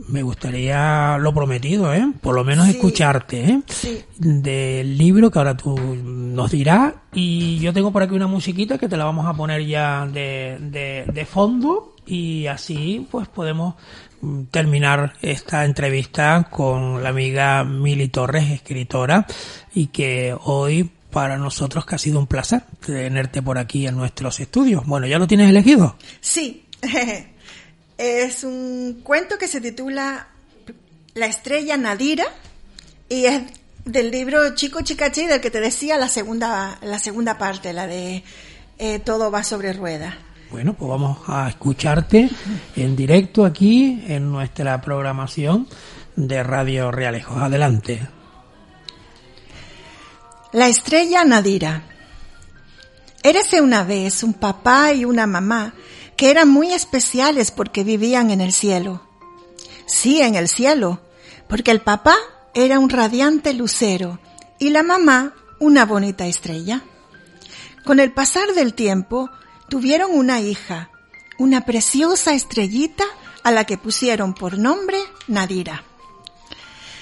me gustaría lo prometido, ¿eh? Por lo menos Sí. escucharte, ¿eh? Sí. Del libro que ahora tú nos dirás. Y yo tengo por aquí una musiquita que te la vamos a poner ya de, de, de fondo. Y así, pues podemos mm, terminar esta entrevista con la amiga Mili Torres, escritora, y que hoy para nosotros que ha sido un placer tenerte por aquí en nuestros estudios. Bueno, ¿ya lo tienes elegido? Sí. Es un cuento que se titula La estrella Nadira y es del libro Chico Chicachi del que te decía la segunda la segunda parte, la de eh, Todo va sobre ruedas. Bueno, pues vamos a escucharte en directo aquí en nuestra programación de Radio Realejos. Adelante. La estrella Nadira. Érase una vez un papá y una mamá que eran muy especiales porque vivían en el cielo. Sí, en el cielo, porque el papá era un radiante lucero y la mamá una bonita estrella. Con el pasar del tiempo, tuvieron una hija, una preciosa estrellita a la que pusieron por nombre Nadira.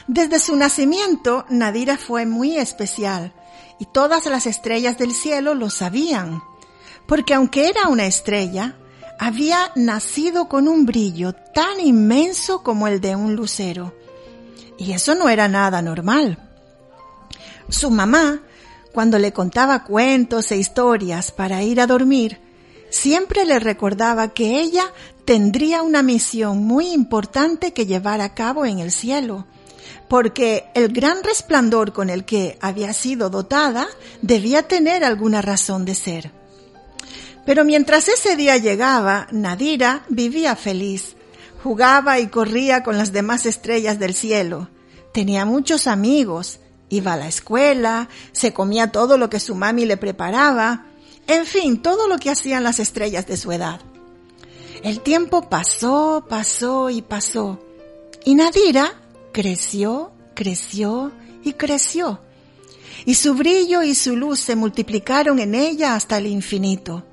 Desde su nacimiento, Nadira fue muy especial y todas las estrellas del cielo lo sabían, porque aunque era una estrella, había nacido con un brillo tan inmenso como el de un lucero. Y eso no era nada normal. Su mamá, cuando le contaba cuentos e historias para ir a dormir, siempre le recordaba que ella tendría una misión muy importante que llevar a cabo en el cielo, porque el gran resplandor con el que había sido dotada debía tener alguna razón de ser. Pero mientras ese día llegaba, Nadira vivía feliz, jugaba y corría con las demás estrellas del cielo, tenía muchos amigos, iba a la escuela, se comía todo lo que su mami le preparaba, en fin, todo lo que hacían las estrellas de su edad. El tiempo pasó, pasó y pasó, y Nadira creció, creció y creció, y su brillo y su luz se multiplicaron en ella hasta el infinito.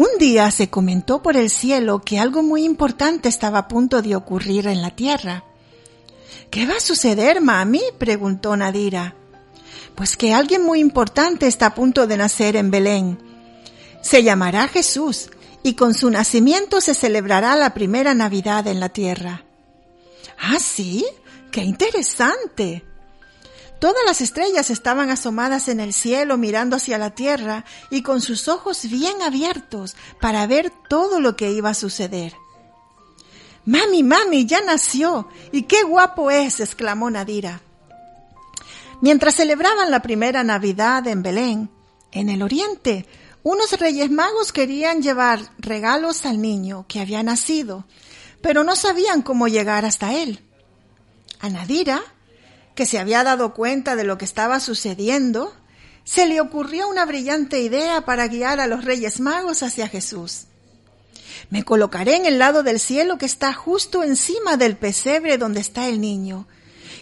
Un día se comentó por el cielo que algo muy importante estaba a punto de ocurrir en la tierra. ¿Qué va a suceder, mami? preguntó Nadira. Pues que alguien muy importante está a punto de nacer en Belén. Se llamará Jesús y con su nacimiento se celebrará la primera Navidad en la tierra. Ah, sí, qué interesante. Todas las estrellas estaban asomadas en el cielo mirando hacia la tierra y con sus ojos bien abiertos para ver todo lo que iba a suceder. Mami, mami, ya nació. ¿Y qué guapo es? exclamó Nadira. Mientras celebraban la primera Navidad en Belén, en el oriente, unos reyes magos querían llevar regalos al niño que había nacido, pero no sabían cómo llegar hasta él. A Nadira que se había dado cuenta de lo que estaba sucediendo, se le ocurrió una brillante idea para guiar a los Reyes Magos hacia Jesús. Me colocaré en el lado del cielo que está justo encima del pesebre donde está el niño,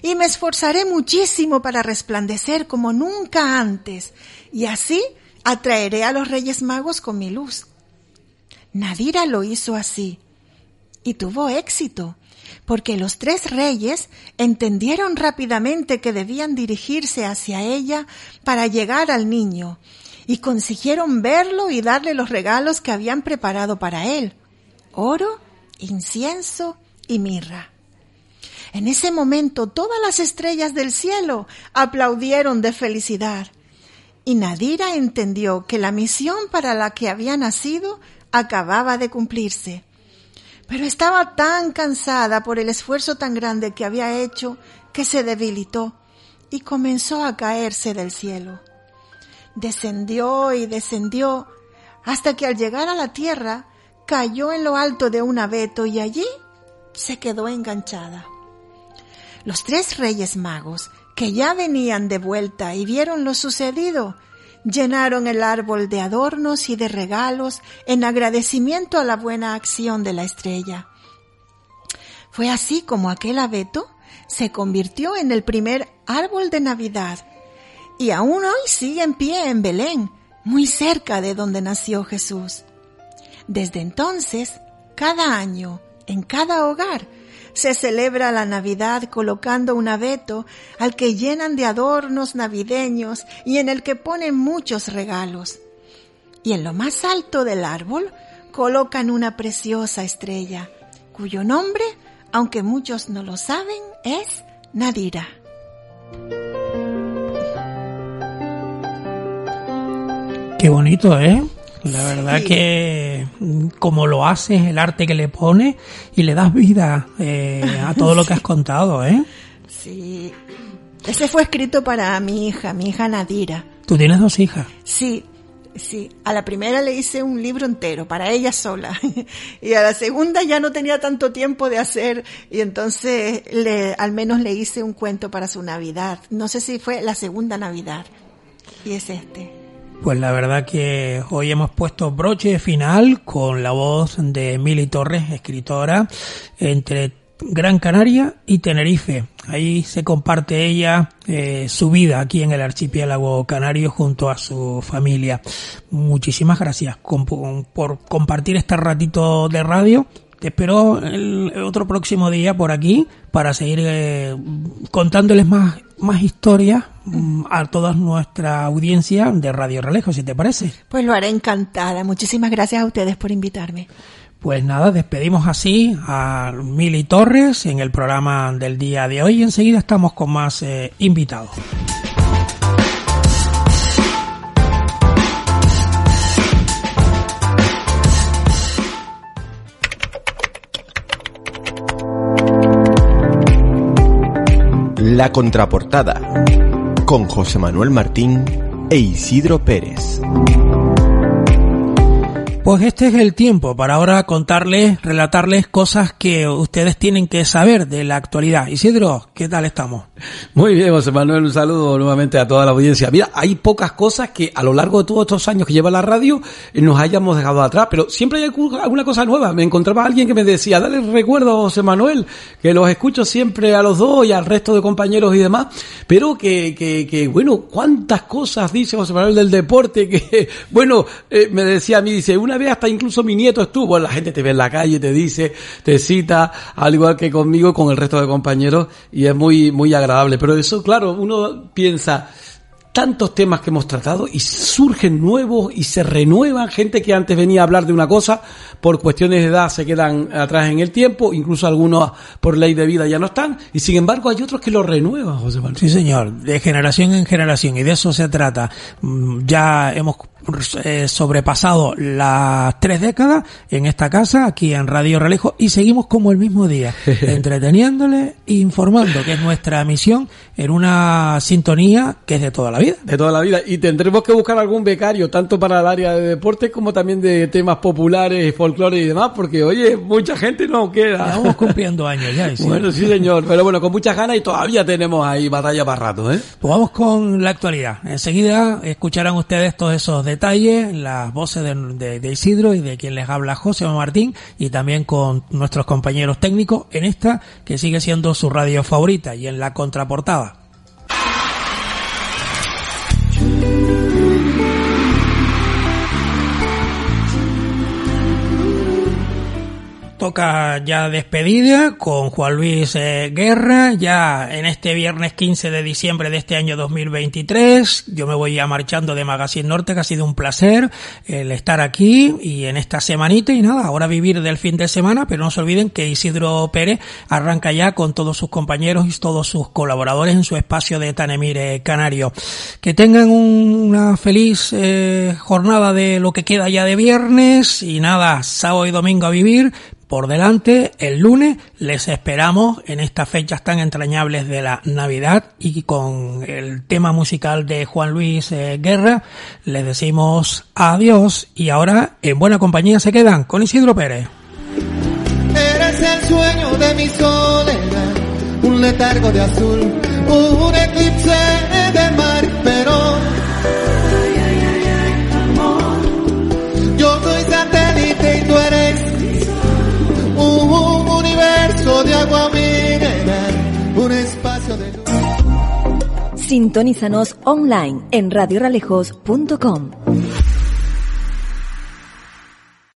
y me esforzaré muchísimo para resplandecer como nunca antes, y así atraeré a los Reyes Magos con mi luz. Nadira lo hizo así, y tuvo éxito, porque los tres reyes entendieron rápidamente que debían dirigirse hacia ella para llegar al niño, y consiguieron verlo y darle los regalos que habían preparado para él, oro, incienso y mirra. En ese momento todas las estrellas del cielo aplaudieron de felicidad, y Nadira entendió que la misión para la que había nacido acababa de cumplirse pero estaba tan cansada por el esfuerzo tan grande que había hecho que se debilitó y comenzó a caerse del cielo. Descendió y descendió hasta que al llegar a la tierra cayó en lo alto de un abeto y allí se quedó enganchada. Los tres reyes magos, que ya venían de vuelta y vieron lo sucedido, llenaron el árbol de adornos y de regalos en agradecimiento a la buena acción de la estrella. Fue así como aquel abeto se convirtió en el primer árbol de Navidad y aún hoy sigue en pie en Belén, muy cerca de donde nació Jesús. Desde entonces, cada año, en cada hogar, se celebra la Navidad colocando un abeto al que llenan de adornos navideños y en el que ponen muchos regalos. Y en lo más alto del árbol colocan una preciosa estrella, cuyo nombre, aunque muchos no lo saben, es Nadira. Qué bonito, ¿eh? La verdad que como lo haces, el arte que le pones y le das vida eh, a todo lo que has contado, ¿eh? Sí. Ese fue escrito para mi hija, mi hija Nadira. ¿Tú tienes dos hijas? Sí, sí. A la primera le hice un libro entero para ella sola y a la segunda ya no tenía tanto tiempo de hacer y entonces le, al menos le hice un cuento para su Navidad. No sé si fue la segunda Navidad y es este. Pues la verdad que hoy hemos puesto broche final con la voz de Mili Torres, escritora, entre Gran Canaria y Tenerife. Ahí se comparte ella eh, su vida aquí en el archipiélago canario junto a su familia. Muchísimas gracias por compartir este ratito de radio te espero el otro próximo día por aquí para seguir eh, contándoles más, más historias mm, a toda nuestra audiencia de Radio Relejo, si te parece. Pues lo haré encantada. Muchísimas gracias a ustedes por invitarme. Pues nada, despedimos así a Mili Torres en el programa del día de hoy. Enseguida estamos con más eh, invitados. La Contraportada con José Manuel Martín e Isidro Pérez. Pues este es el tiempo para ahora contarles, relatarles cosas que ustedes tienen que saber de la actualidad. Isidro, ¿qué tal estamos? Muy bien, José Manuel, un saludo nuevamente a toda la audiencia. Mira, hay pocas cosas que a lo largo de todos estos años que lleva la radio eh, nos hayamos dejado atrás, pero siempre hay alguna cosa nueva. Me encontraba alguien que me decía, dale recuerdo José Manuel, que los escucho siempre a los dos y al resto de compañeros y demás, pero que, que, que bueno, cuántas cosas dice José Manuel del deporte, que, bueno, eh, me decía a mí, dice, una vez hasta incluso mi nieto estuvo, la gente te ve en la calle, te dice, te cita, al igual que conmigo, con el resto de compañeros, y es muy, muy agradable. Pero eso, claro, uno piensa, tantos temas que hemos tratado y surgen nuevos y se renuevan gente que antes venía a hablar de una cosa por cuestiones de edad se quedan atrás en el tiempo incluso algunos por ley de vida ya no están y sin embargo hay otros que lo renuevan José Manuel. Sí señor. De generación en generación y de eso se trata. Mm, ya hemos eh, sobrepasado las tres décadas en esta casa, aquí en Radio Relejo, y seguimos como el mismo día, entreteniéndole e informando, que es nuestra misión, en una sintonía que es de toda la vida. De toda la vida. Y tendremos que buscar algún becario, tanto para el área de deportes como también de temas populares, folclore y demás, porque, oye, mucha gente no queda. Estamos cumpliendo años ya. Bueno, sí, señor. Pero bueno, con muchas ganas y todavía tenemos ahí batalla para rato, ¿eh? Pues vamos con la actualidad. Enseguida escucharán ustedes todos esos detalles detalle las voces de, de, Isidro y de quien les habla José Martín y también con nuestros compañeros técnicos en esta que sigue siendo su radio favorita y en la contraportada. Toca ya despedida con Juan Luis eh, Guerra, ya en este viernes 15 de diciembre de este año 2023. Yo me voy ya marchando de Magazine Norte, que ha sido un placer el estar aquí y en esta semanita y nada, ahora vivir del fin de semana, pero no se olviden que Isidro Pérez arranca ya con todos sus compañeros y todos sus colaboradores en su espacio de Tanemire Canario. Que tengan una feliz eh, jornada de lo que queda ya de viernes y nada, sábado y domingo a vivir por delante. El lunes les esperamos en estas fechas tan entrañables de la Navidad y con el tema musical de Juan Luis eh, Guerra les decimos adiós y ahora en buena compañía se quedan con Isidro Pérez. Eres el sueño de mi un letargo de azul, un eclipse Sintonízanos online en radioralejos.com.